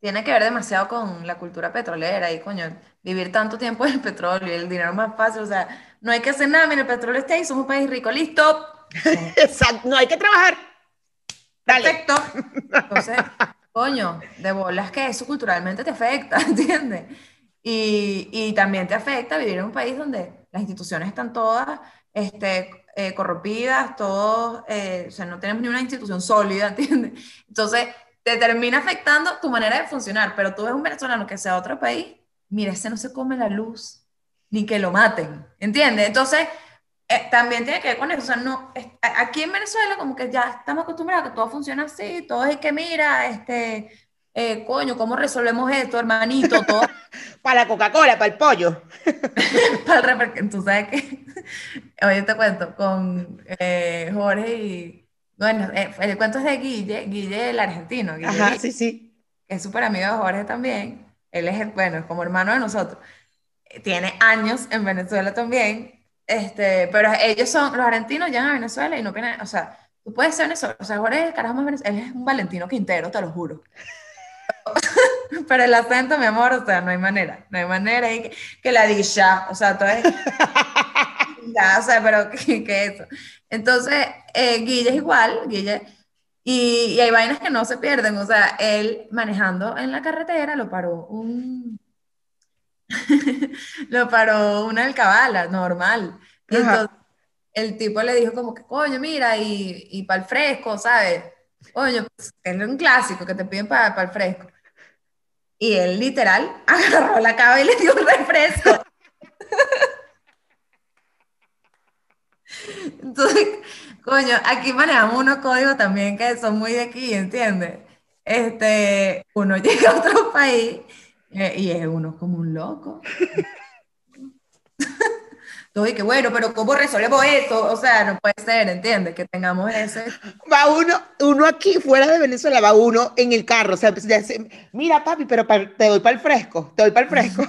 tiene que ver demasiado con la cultura petrolera y, coño, vivir tanto tiempo en el petróleo y el dinero más fácil, o sea, no hay que hacer nada, mira, el petróleo está ahí, somos un país rico, listo. Exacto, no hay que trabajar. Dale. Perfecto. Entonces, coño, de bolas que eso culturalmente te afecta, ¿entiendes? Y, y también te afecta vivir en un país donde las instituciones están todas este, eh, corrompidas, todos, eh, o sea, no tenemos ni una institución sólida, ¿entiendes? Entonces, te termina afectando tu manera de funcionar, pero tú ves un venezolano que sea otro país, mira, ese no se come la luz, ni que lo maten, ¿entiendes? Entonces, eh, también tiene que ver con eso, o sea, no, aquí en Venezuela como que ya estamos acostumbrados a que todo funciona así, todo es que mira, este, eh, coño, ¿cómo resolvemos esto, hermanito? Todo. para la Coca-Cola, para el pollo. para el Tú sabes que, oye, te cuento, con eh, Jorge y, bueno, el cuento es de Guille, Guille el argentino. Guille, Ajá, sí, sí. Que es súper amigo de Jorge también. Él es, bueno, como hermano de nosotros. Tiene años en Venezuela también este, pero ellos son, los argentinos llegan a Venezuela y no vienen, o sea, tú puedes ser venezolano, o sea, Jorge carajo más Venezuela, él es un Valentino Quintero, te lo juro. Pero el acento, mi amor, o sea, no hay manera, no hay manera, y que, que la dicha, o sea, todo es, ya, o sea, pero que, que eso. Entonces, eh, Guille es igual, Guille, y, y, hay vainas que no se pierden, o sea, él manejando en la carretera lo paró un lo paró una alcabala, normal. Y entonces el tipo le dijo como que, coño, mira, y, y para el fresco, ¿sabes? Coño, pues, es un clásico que te piden para el fresco. Y él literal agarró la cava y le dio un refresco. Entonces, coño, aquí manejamos unos códigos también que son muy de aquí, ¿entiendes? Este, uno llega a otro país eh, y es uno como un loco. Y que bueno, pero ¿cómo resolvemos esto? O sea, no puede ser, ¿entiendes? Que tengamos ese. Va uno, uno aquí fuera de Venezuela, va uno en el carro. O sea, mira, papi, pero te doy para el fresco, te doy para el fresco.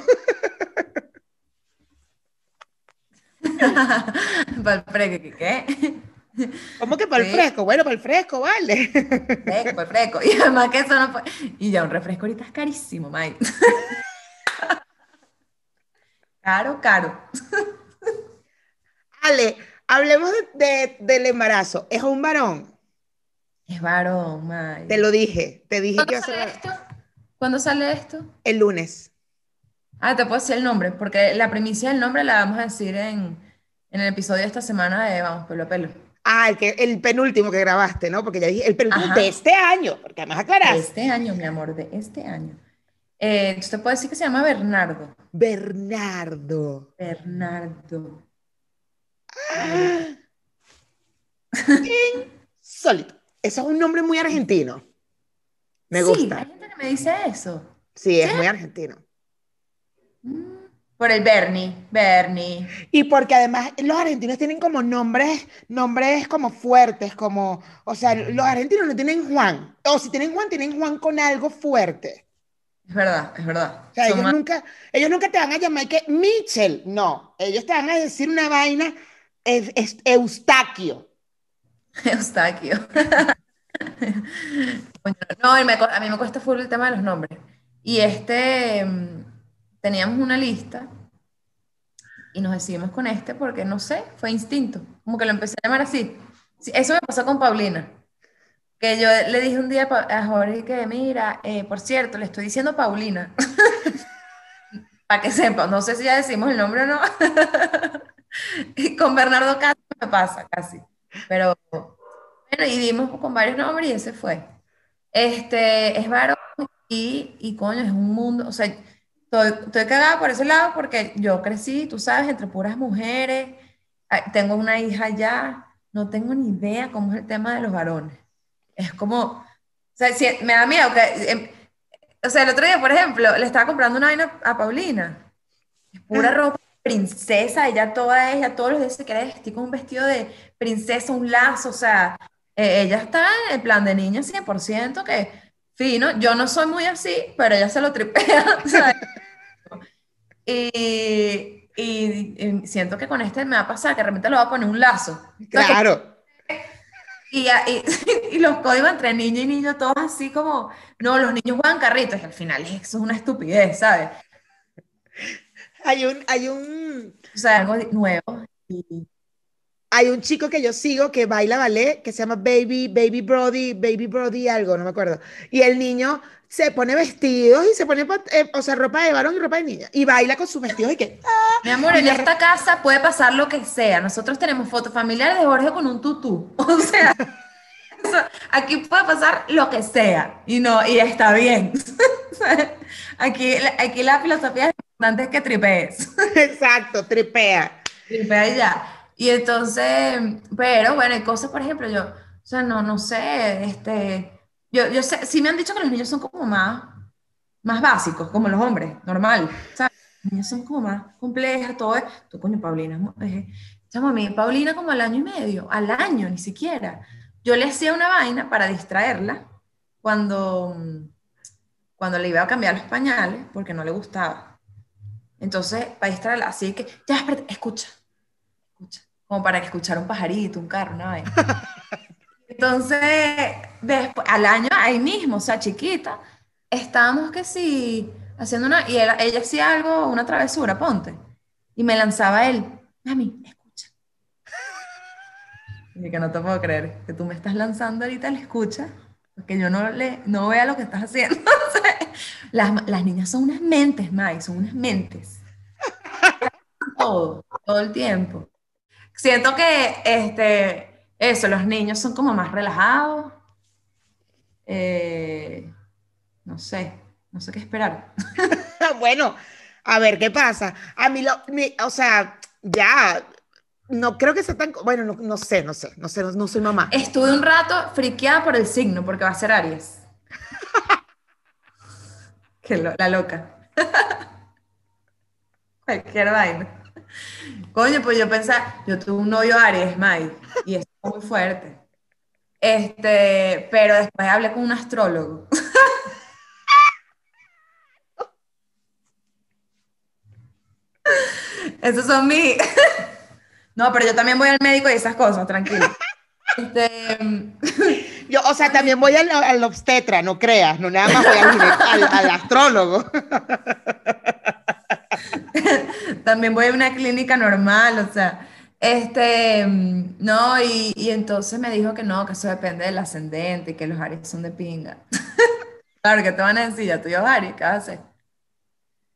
para el fresco, ¿qué? ¿Cómo que para el fresco? Bueno, para el fresco, vale. Fresco, para el fresco. Y además que eso no puede... Y ya un refresco ahorita es carísimo, Mike. caro, caro. Ale, hablemos de, del embarazo. ¿Es un varón? Es varón, Mike. Te lo dije, te dije que ser... esto? ¿Cuándo sale esto? El lunes. Ah, te puedo decir el nombre, porque la primicia del nombre la vamos a decir en, en el episodio de esta semana de Vamos Pelo a Pelo. Ah, el, que, el penúltimo que grabaste, ¿no? Porque ya dije, el penúltimo de este año, porque además aclaras. De este año, mi amor, de este año. Eh, usted puede decir que se llama Bernardo. Bernardo. Bernardo. Insólito. Eso es un nombre muy argentino. Me gusta. Sí, hay gente que me dice eso. Sí, es muy argentino. Mm. Por el Bernie, Bernie. Y porque además los argentinos tienen como nombres, nombres como fuertes, como, o sea, los argentinos no tienen Juan. O si tienen Juan, tienen Juan con algo fuerte. Es verdad, es verdad. O sea, ellos nunca, ellos nunca te van a llamar que Mitchell, no. Ellos te van a decir una vaina, es, es Eustaquio. Eustaquio. no, a mí me cuesta full el tema de los nombres. Y este mm, teníamos una lista y nos decidimos con este porque, no sé, fue instinto, como que lo empecé a llamar así. eso me pasó con Paulina, que yo le dije un día a Jorge que, mira, eh, por cierto, le estoy diciendo Paulina, para que sepa, no sé si ya decimos el nombre o no. con Bernardo casi me pasa, casi. Pero, bueno, y dimos con varios nombres y ese fue. Este, es varón y, y coño, es un mundo, o sea, Estoy, cagada por ese lado porque yo crecí, tú sabes, entre puras mujeres. Tengo una hija ya, no tengo ni idea cómo es el tema de los varones. Es como, o sea, me da miedo que, em, o sea, el otro día, por ejemplo, le estaba comprando una vaina a Paulina. Es pura ropa princesa, ella toda ella, todos los días se quiere vestir con un vestido de princesa, un lazo, o sea, e, ella está en el plan de niña 100%, que fino, yo no soy muy así, pero ella se lo tripea, Y, y, siento que con este me va a pasar, que de repente lo va a poner un lazo. Claro. Y, y, los códigos entre niño y niño, todos así como, no, los niños juegan carritos, y al final eso es una estupidez, ¿sabes? Hay un, hay un... O sea, algo nuevo. Y, hay un chico que yo sigo que baila ballet que se llama Baby, Baby Brody, Baby Brody algo, no me acuerdo. Y el niño se pone vestidos y se pone, eh, o sea, ropa de varón y ropa de niña. Y baila con sus vestidos y que... ¡ah! Mi amor, en esta casa puede pasar lo que sea. Nosotros tenemos fotos familiares de Jorge con un tutú. O sea, aquí puede pasar lo que sea. Y no, y está bien. aquí, aquí la filosofía es importante que tripees. Exacto, tripea. Tripea y ya. Y entonces, pero bueno, hay cosas, por ejemplo, yo, o sea, no, no sé, este, yo, yo sé, sí me han dicho que los niños son como más, más básicos, como los hombres, normal, ¿sabes? Los niños son como más complejas, todo es, tú coño, Paulina, a mí, Paulina como al año y medio, al año ni siquiera. Yo le hacía una vaina para distraerla cuando, cuando le iba a cambiar los pañales, porque no le gustaba. Entonces, para distraerla, así que, ya, espérate, escucha, escucha como para que escuchara un pajarito, un carro, una vez. Entonces, después, al año, ahí mismo, o sea, chiquita, estábamos que sí, haciendo una, y ella, ella hacía algo, una travesura, ponte, y me lanzaba él, mami, escucha. Y que no te puedo creer, que tú me estás lanzando ahorita, le escucha, porque yo no, le, no vea lo que estás haciendo. las, las niñas son unas mentes, Mai, son unas mentes. Todo, todo el tiempo. Siento que este, eso, los niños son como más relajados. Eh, no sé, no sé qué esperar. bueno, a ver qué pasa. A mí, lo, o sea, ya, no creo que sea tan. Bueno, no, sé, no sé, no sé, no, soy mamá. Estuve un rato friqueada por el signo, porque va a ser Aries. que la loca. Cualquier vaina. Coño, pues yo pensaba, yo tuve un novio Aries, May, y fue muy fuerte. Este, pero después hablé con un astrólogo. Esos son mis. No, pero yo también voy al médico y esas cosas, tranquilo. Este... Yo, o sea, también voy al, obstetra, no creas, no nada más voy al, al astrólogo. también voy a una clínica normal, o sea, este, no, y, y, entonces me dijo que no, que eso depende del ascendente y que los Aries son de pinga. claro, que te van a decir, ya tú y Aries, ¿qué haces?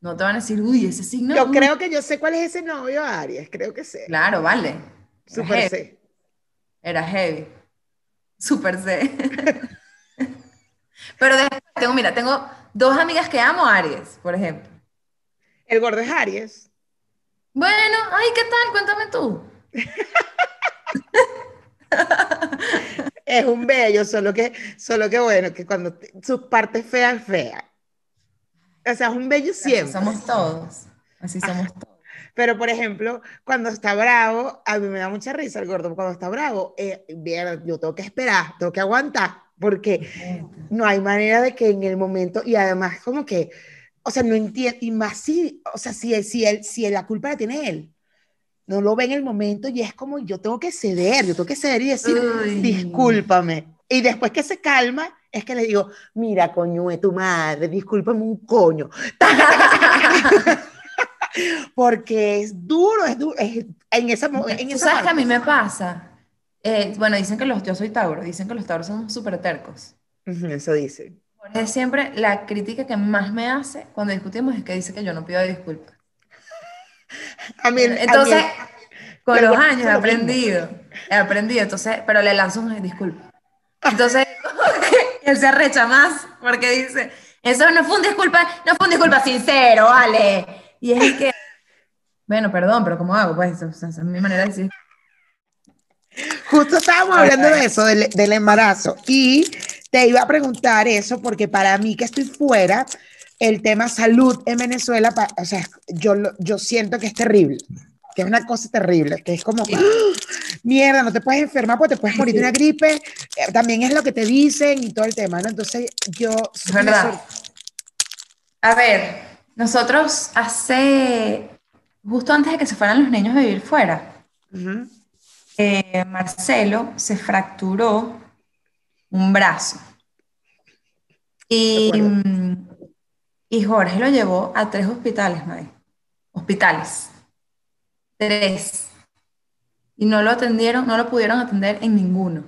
No te van a decir, uy, ese signo. Yo creo que yo sé cuál es ese novio Aries, creo que sé. Claro, vale. Super C. Era heavy. Super C. Pero después tengo, mira, tengo dos amigas que amo Aries, por ejemplo. El gordo es Aries. Bueno, ay, ¿qué tal? Cuéntame tú. es un bello, solo que, solo que bueno, que cuando sus partes feas, feas. O sea, es un bello siempre. Así somos todos. Así somos todos. Pero, por ejemplo, cuando está bravo, a mí me da mucha risa el gordo, cuando está bravo, eh, yo tengo que esperar, tengo que aguantar, porque no hay manera de que en el momento, y además como que o sea, no entiende, y más si, o sea, si, si, él, si la culpa la tiene él, no lo ve en el momento y es como yo tengo que ceder, yo tengo que ceder y decir, discúlpame. Y después que se calma, es que le digo, mira, coño de tu madre, discúlpame un coño. Porque es duro, es duro, en esa, en esa ¿Sabes que a mí me pasa? Eh, bueno, dicen que los, yo soy Tauro, dicen que los Tauros son súper tercos. Eso dicen siempre la crítica que más me hace cuando discutimos es que dice que yo no pido disculpas. A mí, entonces, con los años he aprendido, he aprendido, entonces, pero le lanzo un disculpa. Entonces, él se arrecha más porque dice, eso no fue un disculpa, no fue un disculpa sincero, vale. Y es que, bueno, perdón, pero ¿cómo hago? Pues, esa es mi manera de decir. Justo estábamos hablando de eso, del, del embarazo. Y te iba a preguntar eso porque para mí que estoy fuera, el tema salud en Venezuela, o sea, yo, yo siento que es terrible, que es una cosa terrible, que es como, ¡ah! mierda, no te puedes enfermar porque te puedes morir de una gripe, eh, también es lo que te dicen y todo el tema, ¿no? Entonces yo... verdad. A ver, nosotros hace, justo antes de que se fueran los niños a vivir fuera, eh, Marcelo se fracturó un brazo. Y, y Jorge lo llevó a tres hospitales, May. Hospitales. Tres. y no lo atendieron, no lo pudieron atender en ninguno.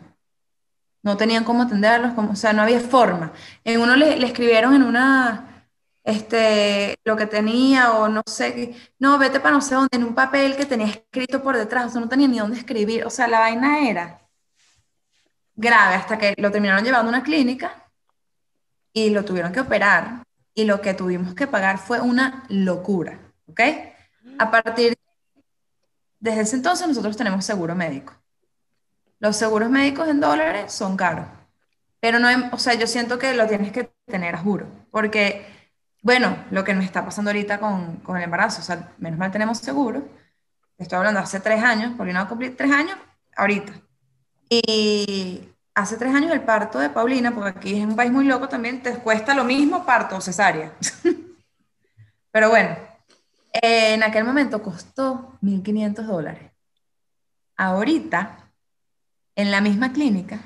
No tenían cómo atenderlos, como, o sea, no había forma. En uno le, escribieron en una, este, lo que tenía o no sé, no, vete para no sé dónde, en un papel que tenía escrito por detrás, o sea, no tenía ni dónde escribir, o sea, la vaina era grave hasta que lo terminaron llevando a una clínica y lo tuvieron que operar y lo que tuvimos que pagar fue una locura, ¿ok? A partir desde ese entonces nosotros tenemos seguro médico. Los seguros médicos en dólares son caros, pero no, o sea, yo siento que lo tienes que tener a juro, porque, bueno, lo que me está pasando ahorita con, con el embarazo, o sea, menos mal tenemos seguro, estoy hablando hace tres años, no va a cumplir tres años, ahorita. Y hace tres años el parto de Paulina, porque aquí es un país muy loco también, te cuesta lo mismo parto o cesárea. Pero bueno, en aquel momento costó 1.500 dólares. Ahorita, en la misma clínica,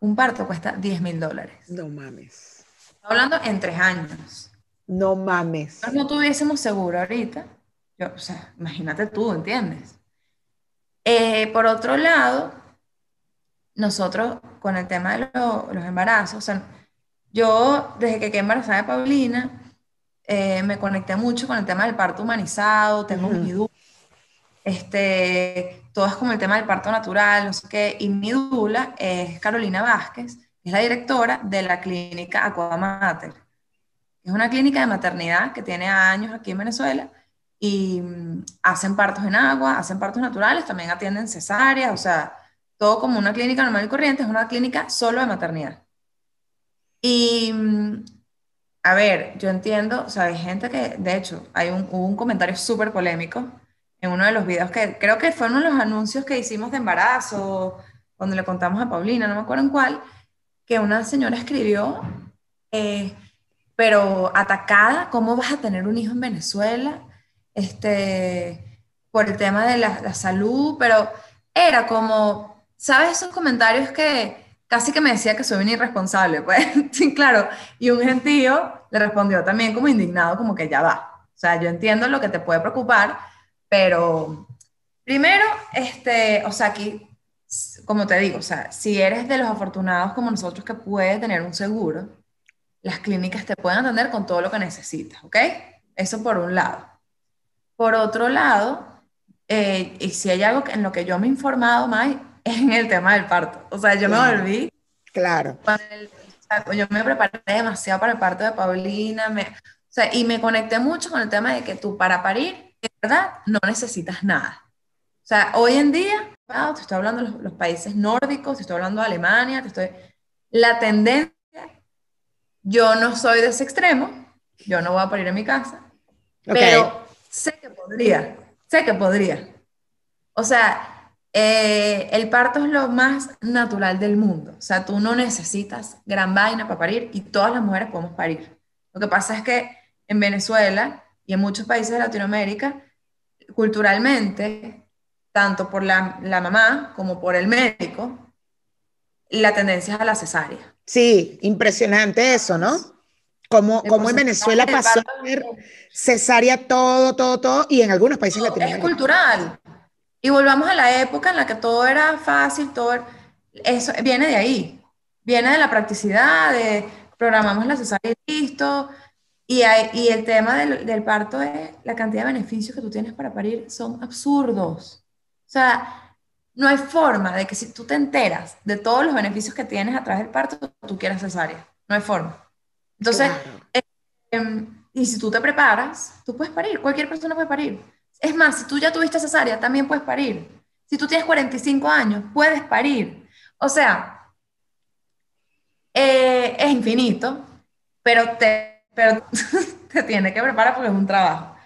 un parto cuesta 10.000 dólares. No mames. Hablando en tres años. No mames. No tuviésemos seguro ahorita. Yo, o sea, imagínate tú, ¿entiendes? Eh, por otro lado, nosotros con el tema de los embarazos, o sea, yo desde que quedé embarazada de Paulina, eh, me conecté mucho con el tema del parto humanizado, tengo mi dula, este, todo es como el tema del parto natural, no sé qué, y mi dula es Carolina Vázquez, es la directora de la clínica Aquamater. Es una clínica de maternidad que tiene años aquí en Venezuela y mm, hacen partos en agua, hacen partos naturales, también atienden cesáreas, o sea, todo como una clínica normal y corriente, es una clínica solo de maternidad. Y, mm, a ver, yo entiendo, o sea, hay gente que, de hecho, hay un, hubo un comentario súper polémico en uno de los videos que creo que fue uno de los anuncios que hicimos de embarazo, cuando le contamos a Paulina, no me acuerdo en cuál, que una señora escribió, eh, pero atacada, ¿cómo vas a tener un hijo en Venezuela? Este, por el tema de la, la salud, pero era como, ¿sabes esos comentarios que casi que me decía que soy un irresponsable? Pues sí, claro. Y un gentío le respondió también como indignado, como que ya va. O sea, yo entiendo lo que te puede preocupar, pero primero, este, o sea, aquí, como te digo, o sea, si eres de los afortunados como nosotros que puedes tener un seguro, las clínicas te pueden atender con todo lo que necesitas, ¿ok? Eso por un lado. Por otro lado, eh, y si hay algo en lo que yo me he informado más, en el tema del parto. O sea, yo me volví. Claro. yo me preparé demasiado para el parto de Paulina, me, o sea, y me conecté mucho con el tema de que tú para parir, de verdad, no necesitas nada. O sea, hoy en día, te estoy hablando de los, países nórdicos, te estoy hablando de Alemania, te estoy... La tendencia, yo no soy de ese extremo, yo no voy a parir en mi casa, pero sé que podría, sé que podría. O sea, eh, el parto es lo más natural del mundo. O sea, tú no necesitas gran vaina para parir y todas las mujeres podemos parir. Lo que pasa es que en Venezuela y en muchos países de Latinoamérica, culturalmente, tanto por la, la mamá como por el médico, la tendencia es a la cesárea. Sí, impresionante eso, ¿no? Como, como en Venezuela pasó a ser cesárea todo, todo, todo, y en algunos países latinoamericanos. Es cultural. Y volvamos a la época en la que todo era fácil, todo eso viene de ahí, viene de la practicidad, de programamos la cesárea y listo. Y, y el tema del, del, parto es la cantidad de beneficios que tú tienes para parir son absurdos. O sea, no hay forma de que si tú te enteras de todos los beneficios que tienes a través del parto, tú quieras cesárea. No hay forma. Entonces, eh, em, y si tú te preparas, tú puedes parir, cualquier persona puede parir. Es más, si tú ya tuviste cesárea, también puedes parir. Si tú tienes 45 años, puedes parir. O sea, eh, es infinito, pero te, pero te tienes que preparar porque es un trabajo.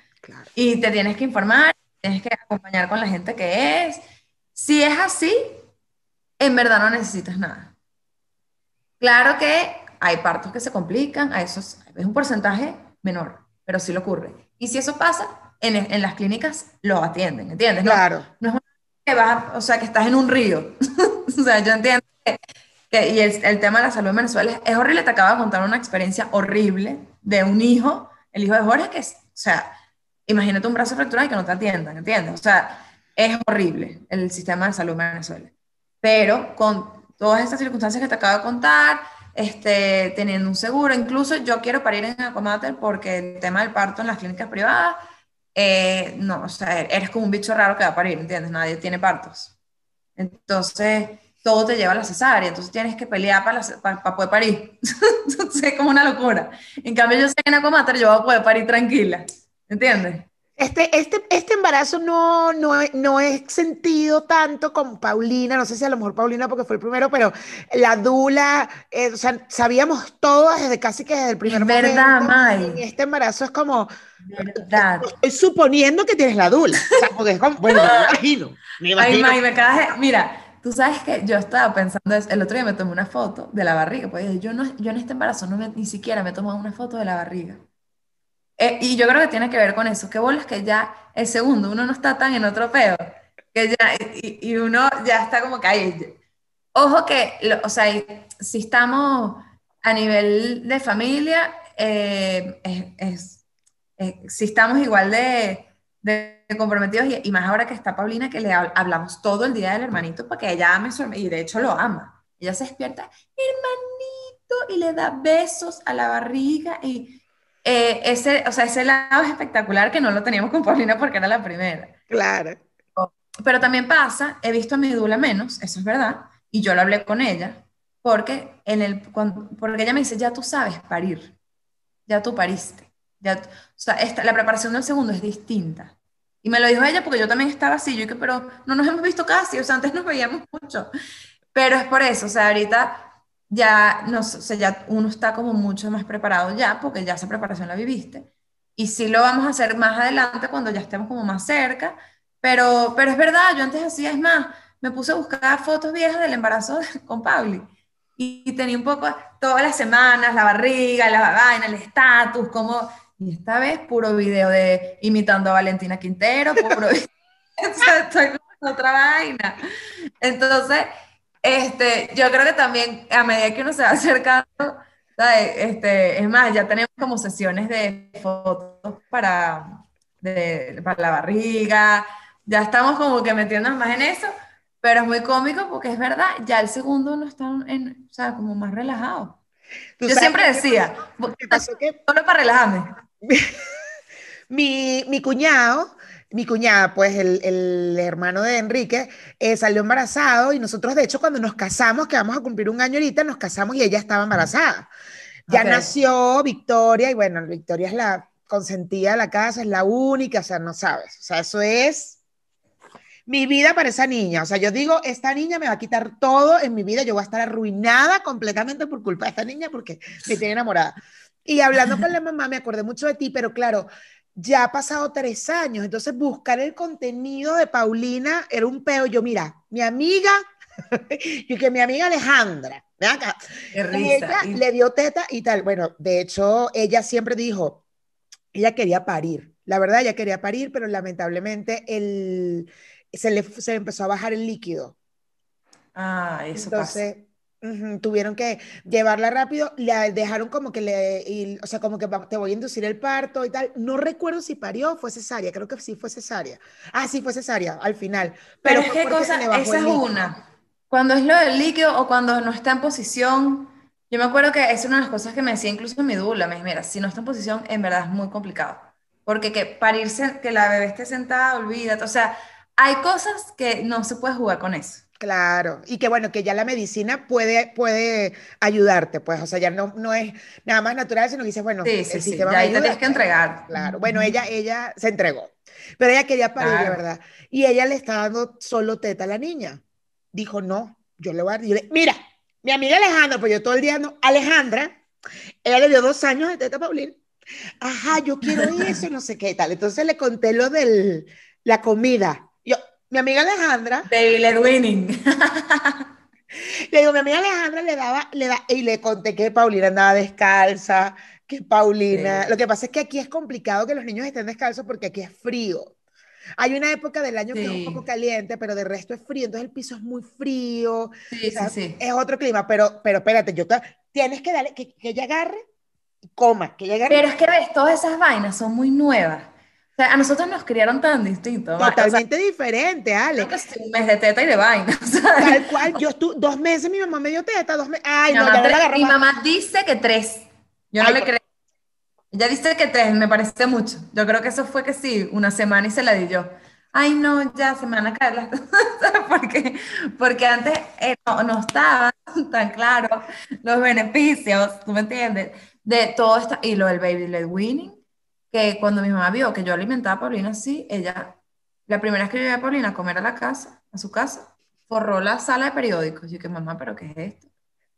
Y te tienes que informar, tienes que acompañar con la gente que es. Si es así, en verdad no necesitas nada. Claro que hay partos que se complican, a esos es un porcentaje menor, pero sí lo ocurre. Y si eso pasa, en, las clínicas lo atienden, ¿entiendes? Claro. No, es que vas, o sea, que estás en un río. o sea, yo entiendo que, y el, tema de la salud en Venezuela es, horrible. Te acabo de contar una experiencia horrible de un hijo, el hijo de Jorge, que es, o sea, imagínate un brazo fracturado y que no te atiendan, ¿entiendes? O sea, es horrible el sistema de salud en Venezuela. Pero con todas estas circunstancias que te acabo de contar, este, teniendo un seguro, incluso yo quiero parir en Acomater porque el tema del parto en las clínicas privadas, eh, no, o sea, eres como un bicho raro que va a parir, ¿entiendes? Nadie tiene partos. Entonces, todo te lleva a la cesárea, entonces tienes que pelear para, para, poder parir. entonces, es como una locura. En cambio, yo sé que en Acomater yo voy a poder parir tranquila, ¿entiendes? Este, este, este embarazo no, no, no he sentido tanto con Paulina, no sé si a lo mejor Paulina porque fue el primero, pero la dula, eh, o sea, sabíamos todo desde casi que desde el primer es verdad, May. este embarazo es como, verdad. estoy suponiendo que tienes la dula, o sea, porque es como, bueno, me imagino, me imagino. Ay, May, me mira, Tú sabes que yo estaba pensando, el otro día me tomé una foto de la barriga, pues yo, no, yo en este embarazo no ni siquiera me he tomado una foto de la barriga. Eh, y yo creo que tiene que ver con eso, que bolas que ya el segundo, uno no está tan en otro peo, que ya, y, y uno ya está como que ahí. Ojo que, o sea, si estamos a nivel de familia, eh, es, si estamos igual de, de comprometidos, y, más ahora que está Paulina, que le hablamos todo el día del hermanito, porque ella ama su y de hecho lo ama. Ella se despierta, hermanito, y le da besos a la barriga, y eh, ese, o sea, ese lado es espectacular que no lo teníamos con Paulina porque era la primera. Claro. Pero también pasa, he visto a mi dula menos, eso es verdad, y yo lo hablé con ella, porque, en el, porque ella me dice, ya tú sabes parir, ya tú pariste. Ya, o sea, esta, la preparación del segundo es distinta. Y me lo dijo ella porque yo también estaba así, yo dije, pero no nos hemos visto casi, o sea, antes nos veíamos mucho. Pero es por eso, o sea, ahorita ya, no, o ya uno está como mucho más preparado ya, porque ya esa preparación la viviste. Y sí lo vamos a hacer más adelante cuando ya estemos como más cerca, pero, pero es verdad, yo antes hacía, es más, me puse a buscar fotos viejas del embarazo con Pauli y, tenía un poco todas las semanas, la barriga, la vaina, el estatus, como, y esta vez puro video de imitando a Valentina Quintero, puro estoy con otra vaina. Entonces, este, yo creo que también a medida que uno se va acercando, este, es más, ya tenemos como sesiones de fotos para, para la barriga, ya estamos como que metiéndonos más en eso, pero es muy cómico porque es verdad, ya el segundo no está en, o sea, como más relajado. Yo siempre decía, solo para relajarme. mi, mi cuñado mi cuñada, pues el, hermano de Enrique, eh, salió embarazado y nosotros, de hecho, cuando nos casamos, que vamos a cumplir un año ahorita, nos casamos y ella estaba embarazada. Ya nació Victoria y bueno, Victoria es la consentida de la casa, es la única, o sea, no sabes, o sea, eso es mi vida para esa niña. O sea, yo digo, esta niña me va a quitar todo en mi vida, yo voy a estar arruinada completamente por culpa de esta niña porque me tiene enamorada. Y hablando con la mamá, me acordé mucho de ti, pero claro, ya ha pasado tres años, entonces buscar el contenido de Paulina era un peo. Yo, mira, mi amiga, y que mi amiga Alejandra, acá, ella le dio teta y tal. Bueno, de hecho, ella siempre dijo, ella quería parir. La verdad, ella quería parir, pero lamentablemente el, se le se empezó a bajar el líquido. Ah, eso Entonces, tuvieron que llevarla rápido, le dejaron como que le, o sea, como que te voy a inducir el parto y tal. No recuerdo si parió o fue cesárea, creo que sí fue cesárea. Ah, sí fue cesárea al final. Pero, es que cosa, esa es una. Cuando es lo del líquido o cuando no está en posición, yo me acuerdo que es una de las cosas que me decía incluso mi dula, me dice, mira, si no está en posición, en verdad es muy complicado. Porque que parirse, que la bebé esté sentada, olvídate. O sea, hay cosas que no se puede jugar con eso. Claro, y que bueno, que ya la medicina puede, puede ayudarte, pues, o sea, ya no, no es nada más natural, sino que dices, bueno, sí, sí, sí, ya ahí te tienes que entregar. Claro, bueno, ella, ella se entregó, pero ella quería parir, la verdad, y ella le está dando solo teta a la niña. Dijo, no, yo le voy a decir, mira, mi amiga Alejandra, pues yo todo el día no, Alejandra, ella le dio dos años de teta a Paulín. Ajá, yo quiero eso, no sé qué tal. Entonces le conté lo de la comida mi amiga Alejandra. David Winning. le digo, mi amiga Alejandra le daba, le da, y le conté que Paulina andaba descalza, que Paulina. Lo que pasa es que aquí es complicado que los niños estén descalzos porque aquí es frío. Hay una época del año que es un poco caliente, pero de resto es frío, entonces el piso es muy frío. Sí, sí, sí. Es otro clima, pero, pero espérate, yo tienes que darle, que, que ella agarre y coma, que ella agarre. Pero es que ves, todas esas vainas son muy nuevas. O sea, a nosotros nos criaron tan distintos. ma. O sea, Totalmente diferente, Ale. creo que sí, un mes de teta y de vaina. sea, Tal cual, yo estuve dos meses, mi mamá me dio teta, dos meses. Ay, mi, no, mamá, ya no la tre- agarro mi mamá dice que tres. Yo no Ay, le por- creo. Ella dice que tres, me parece mucho. Yo creo que eso fue que sí, una semana y se la di yo. Ay, no, ya se me van a caer las porque, porque antes eh, no, no estaban tan claros los beneficios, ¿tú me entiendes? De todo esto, y lo del baby led weaning, que cuando mi mamá vio que yo alimentaba a Paulina así, ella, la primera vez que yo llevé a Paulina a comer a la casa, a su casa, forró la sala de periódicos. Y yo, que mamá, ¿pero qué es esto?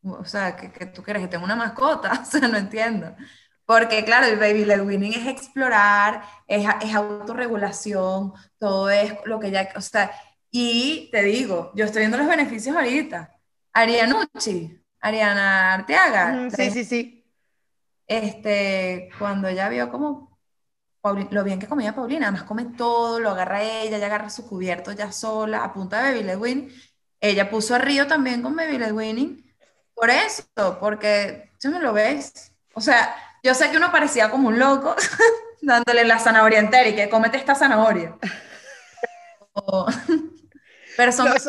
O sea, que, que tú quieres que tenga una mascota, o sea, no entiendo. Porque claro, el baby led weaning es explorar, es, es autorregulación, todo es lo que ya, o sea, y te digo, yo estoy viendo los beneficios ahorita. Arianucci, Ariana Arteaga, Sí, sí, sí. este, cuando ella vio como Lo bien que comía Paulina, además come todo, lo agarra ella, ella agarra su cubierto ya sola, a punta de baby. Ella puso a Río también con baby led weaning, por eso, porque tú no lo ves. O sea, yo sé que uno parecía como un loco dándole la zanahoria entera y que cómete esta zanahoria. Pero son Los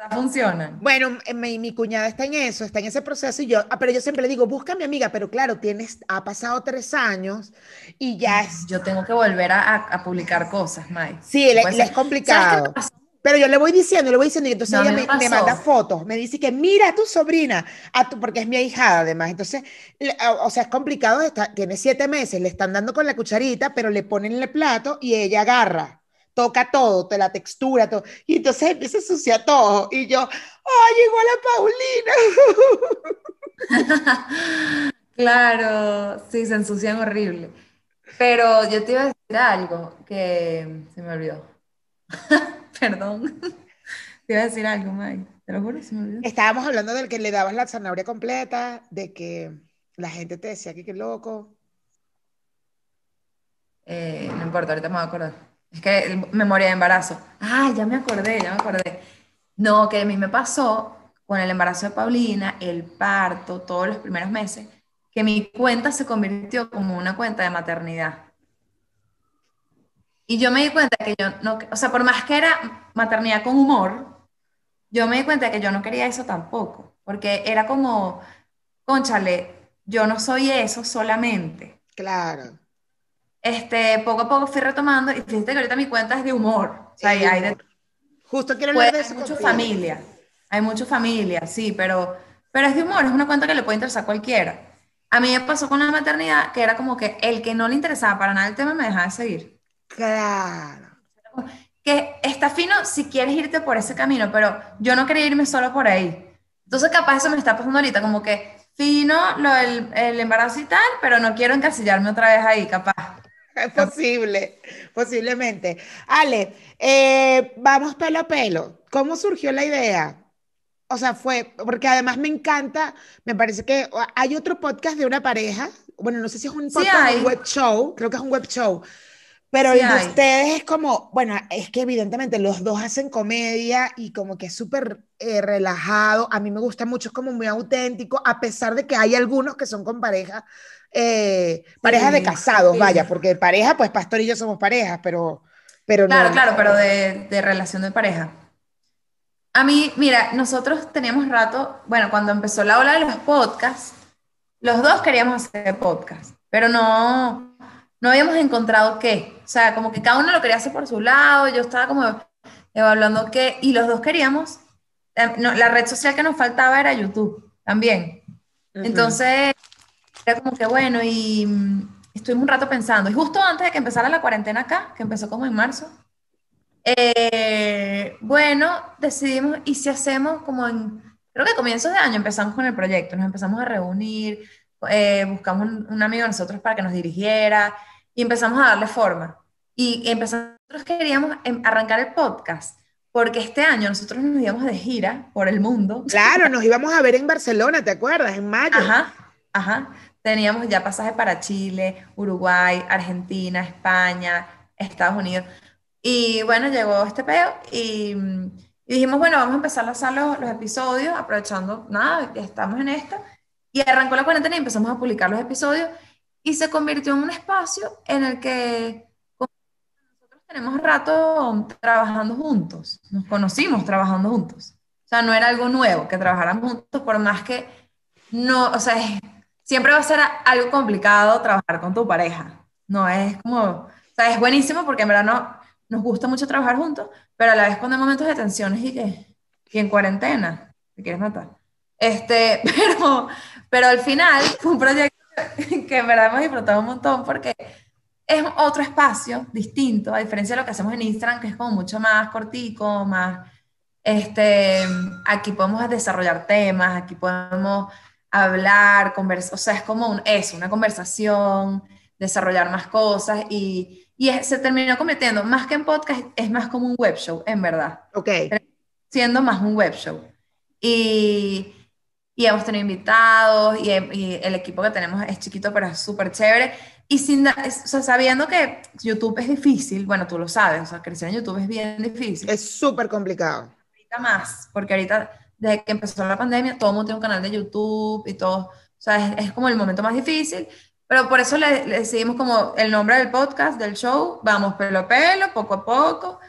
verdad funcionan. Bueno, eh, mi, mi cuñada está en eso, está en ese proceso y yo, ah, pero yo siempre le digo, busca a mi amiga, pero claro, tienes, ha pasado tres años y ya es, Yo tengo que volver a, a- publicar cosas, Mai. sí, le, le es ¿Sabes qué complicado. Pero yo le voy diciendo, le voy diciendo, y entonces No, ella me, me manda fotos, me dice que mira a tu sobrina, a tu, porque es mi ahijada además. Entonces, le- o o sea, es complicado, está, tiene siete meses, le están dando con la cucharita, pero le ponen en el plato y ella agarra, toca todo, te la textura, todo. Y entonces empieza a ensuciar todo. Y yo, ¡ay, igual a Paulina! Claro, sí, se ensucian horrible. Pero yo te iba a decir algo que se me olvidó. Perdón. Te iba a decir algo, May. Te lo juro, se me olvidó. Estábamos hablando del que le dabas la zanahoria completa, de que la gente te decía que qué loco. Eh, no importa, ahorita me voy a acordar. Es que memoria de embarazo. Ah, ya me acordé, ya me acordé. No, que a mí me pasó con el embarazo de Paulina, el parto, todos los primeros meses, que mi cuenta se convirtió como una cuenta de maternidad. Y yo me di cuenta que yo no, o sea, por más que era maternidad con humor, yo me di cuenta que yo no quería eso tampoco, porque era como, cónchale, yo no soy eso solamente Claro. Este, poco a poco fui retomando y fíjate que ahorita mi cuenta es de humor. O sea, El hay, de. Justo quiero pues, hablar de hay eso mucha contigo. familia, hay mucha familia, sí, pero, pero es de humor, es una cuenta que le puede interesar a cualquiera. A mí me pasó con la maternidad que era como que el que no le interesaba para nada el tema me dejaba de seguir. Claro. Que está fino si quieres irte por ese camino, pero yo no quería irme solo por ahí. Entonces capaz eso me está pasando ahorita, como que fino lo del el embarazo y tal, pero no quiero encasillarme otra vez ahí, capaz. Es posible, posiblemente. Ale, eh, vamos pelo a pelo. ¿Cómo surgió la idea? O sea, fue, porque además me encanta, me parece que hay otro podcast de una pareja, bueno, no sé si es un Sí podcast o un hay. web show, creo que es un web show, pero Sí el de hay. ustedes es como, bueno, es que evidentemente los dos hacen comedia y como que es súper eh, relajado, a mí me gusta mucho, es como muy auténtico, a pesar de que hay algunos que son con pareja, eh, parejas de casados, sí. vaya, porque pareja, pues Pastor y yo somos parejas, pero, pero Claro, no. claro, pero de, de relación de pareja. A mí, mira, nosotros teníamos rato, bueno, cuando empezó la ola de los podcasts, los dos queríamos hacer podcast, pero no, no habíamos encontrado qué. O sea, como que cada uno lo quería hacer por su lado, yo estaba como evaluando qué, y los dos queríamos, eh, no, la red social que nos faltaba era YouTube también. Ujú. Entonces, era como que bueno, y mm, estuvimos un rato pensando. Y justo antes de que empezara la cuarentena acá, que empezó como en marzo, eh, bueno, decidimos, ¿y si hacemos como en, creo que a comienzos de año empezamos con el proyecto, nos empezamos a reunir, eh, buscamos un, un amigo de nosotros para que nos dirigiera y empezamos a darle forma. Y empezamos, nosotros queríamos em- arrancar el podcast, porque este año nosotros nos íbamos de gira por el mundo. Claro, nos íbamos a ver en Barcelona, ¿te acuerdas? En mayo. Ajá, ajá. Teníamos ya pasajes para Chile, Uruguay, Argentina, España, Estados Unidos. Y bueno, llegó este peo y, mm, y dijimos, bueno, vamos a empezar a lanzar los, los episodios, aprovechando, nada, que estamos en esto. Y arrancó la cuarentena y empezamos a publicar los episodios y se convirtió en un espacio en el que tenemos rato trabajando juntos, nos conocimos trabajando juntos. O sea, no era algo nuevo que trabajáramos juntos, por más que no, o sea, siempre va a ser algo complicado trabajar con tu pareja. No es como, o sea, es buenísimo porque en verdad no, nos gusta mucho trabajar juntos, pero a la vez cuando hay momentos de tensiones y que, y en cuarentena, te quieres matar. Este, pero, pero al final un proyecto que en verdad hemos disfrutado un montón porque es otro espacio distinto, a diferencia de lo que hacemos en Instagram, que es como mucho más cortico, más, este, aquí podemos desarrollar temas, aquí podemos hablar, conversar, o sea, es como un, eso, una conversación, desarrollar más cosas y, y se terminó convirtiendo, más que en podcast, es más como un web show, en verdad. Ok. Siendo más un web show. Y, y hemos tenido invitados y, el equipo que tenemos es chiquito, pero es súper chévere. Y sin, o sea, sabiendo que YouTube es difícil, bueno, tú lo sabes, o sea, crecer en YouTube es bien difícil. Es súper complicado. Ahorita más, porque ahorita, desde que empezó la pandemia, todo el mundo tiene un canal de YouTube y todo, o sea, es, es como el momento más difícil. Pero por eso le, le, decidimos como el nombre del podcast, del show, vamos pelo a pelo, poco a poco.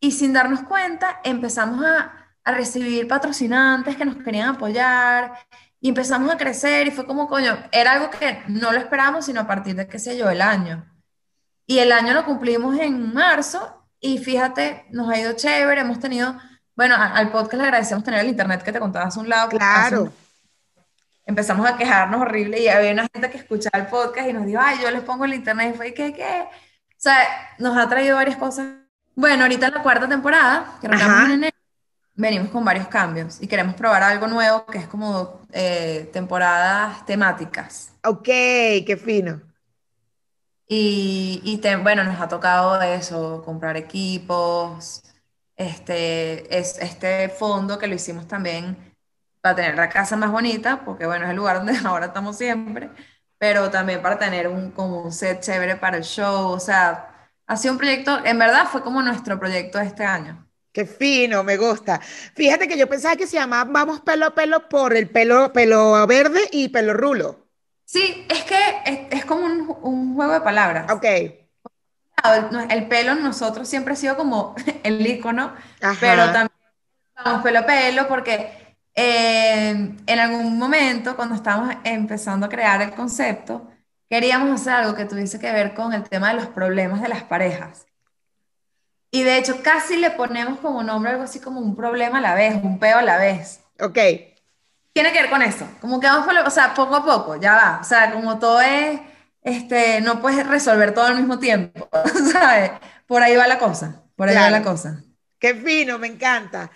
Y sin darnos cuenta, empezamos a, a recibir patrocinantes que nos querían apoyar y empezamos a crecer y fue como, coño, era algo que no lo esperábamos, sino a partir de, qué sé yo, el año. Y el año lo cumplimos en marzo y fíjate, nos ha ido chévere, hemos tenido, bueno, al podcast le agradecemos tener el internet que te contabas hace un lado. Claro. empezamos a quejarnos horrible y había una gente que escuchaba el podcast y nos dijo, ay, yo les pongo el internet y fue, ¿qué, qué? O sea, nos ha traído varias cosas. Bueno, ahorita en la cuarta temporada, que en venimos con varios cambios y queremos probar algo nuevo que es como eh, temporadas temáticas. Ok, qué fino. Y, y bueno, nos ha tocado eso, comprar equipos, este, es, este fondo que lo hicimos también para tener la casa más bonita, porque bueno, es el lugar donde ahora estamos siempre, pero también para tener un, como un set chévere para el show, o sea, ha sido un proyecto, en verdad fue como nuestro proyecto de este año. Qué fino, me gusta. Fíjate que yo pensaba que se llamaba Vamos pelo a pelo por el pelo, pelo verde y pelo rulo. Sí, es que es, como un, juego de palabras. Ok. El, pelo nosotros siempre ha sido como el icono, pero también vamos pelo a pelo porque eh, en algún momento cuando estábamos empezando a crear el concepto, queríamos hacer algo que tuviese que ver con el tema de los problemas de las parejas. Y de hecho, casi le ponemos como nombre algo así como un problema a la vez, un peo a la vez. Ok. Tiene que ver con eso. Como que vamos, o sea, poco a poco, ya va. O sea, como todo es, este, no puedes resolver todo al mismo tiempo, ¿sabes? Por ahí va la cosa, por ahí va la cosa. Qué fino, me encanta.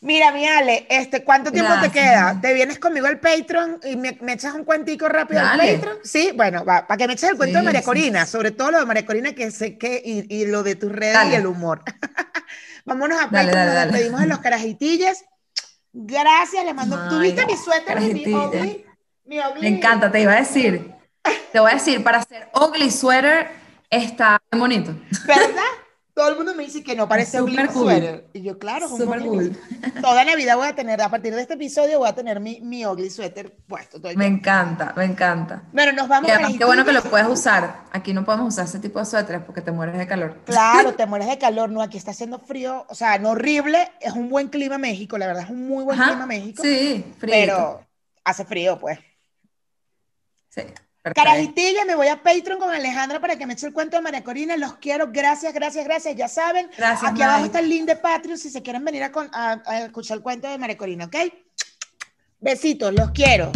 Mira, mi Ale, este, ¿cuánto tiempo te queda? ¿Te vienes conmigo al Patreon y me, echas un cuentico rápido al Patreon? Sí, bueno, va, para que me eches el cuento de María Corina, sobre todo lo de María Corina, que sé que, y, y lo de tus redes y el humor. Vámonos a Patreon, nos despedimos de los carajitillas. Gracias, le mando. ¿Tuviste mi suéter y mi? Mi Me encanta, te iba a decir. Te voy a decir, para hacer ugly sweater está bonito. ¿Verdad? Todo el mundo me dice que no parece un cool. Y yo, claro, es Super cool. Toda Navidad voy a tener, a partir de este episodio, voy a tener mi, mi ugly sweater puesto. me encanta, me encanta. Bueno, nos vamos a qué bueno que lo puedes usar. Aquí no podemos usar ese tipo de suéteres porque te mueres de calor. Claro, te mueres de calor. No, aquí está haciendo frío. O sea, no horrible. Es un buen clima México, la verdad, es un muy buen clima México. Sí, frío. Pero hace frío, pues. Sí. Carajitilla, me voy a Patreon con Alejandra para que me eche el cuento de María Corina. Los quiero, gracias, gracias, gracias. Ya saben, aquí abajo está el link de Patreon si se quieren venir a, escuchar el cuento de María Corina, ¿ok? Besitos, los quiero.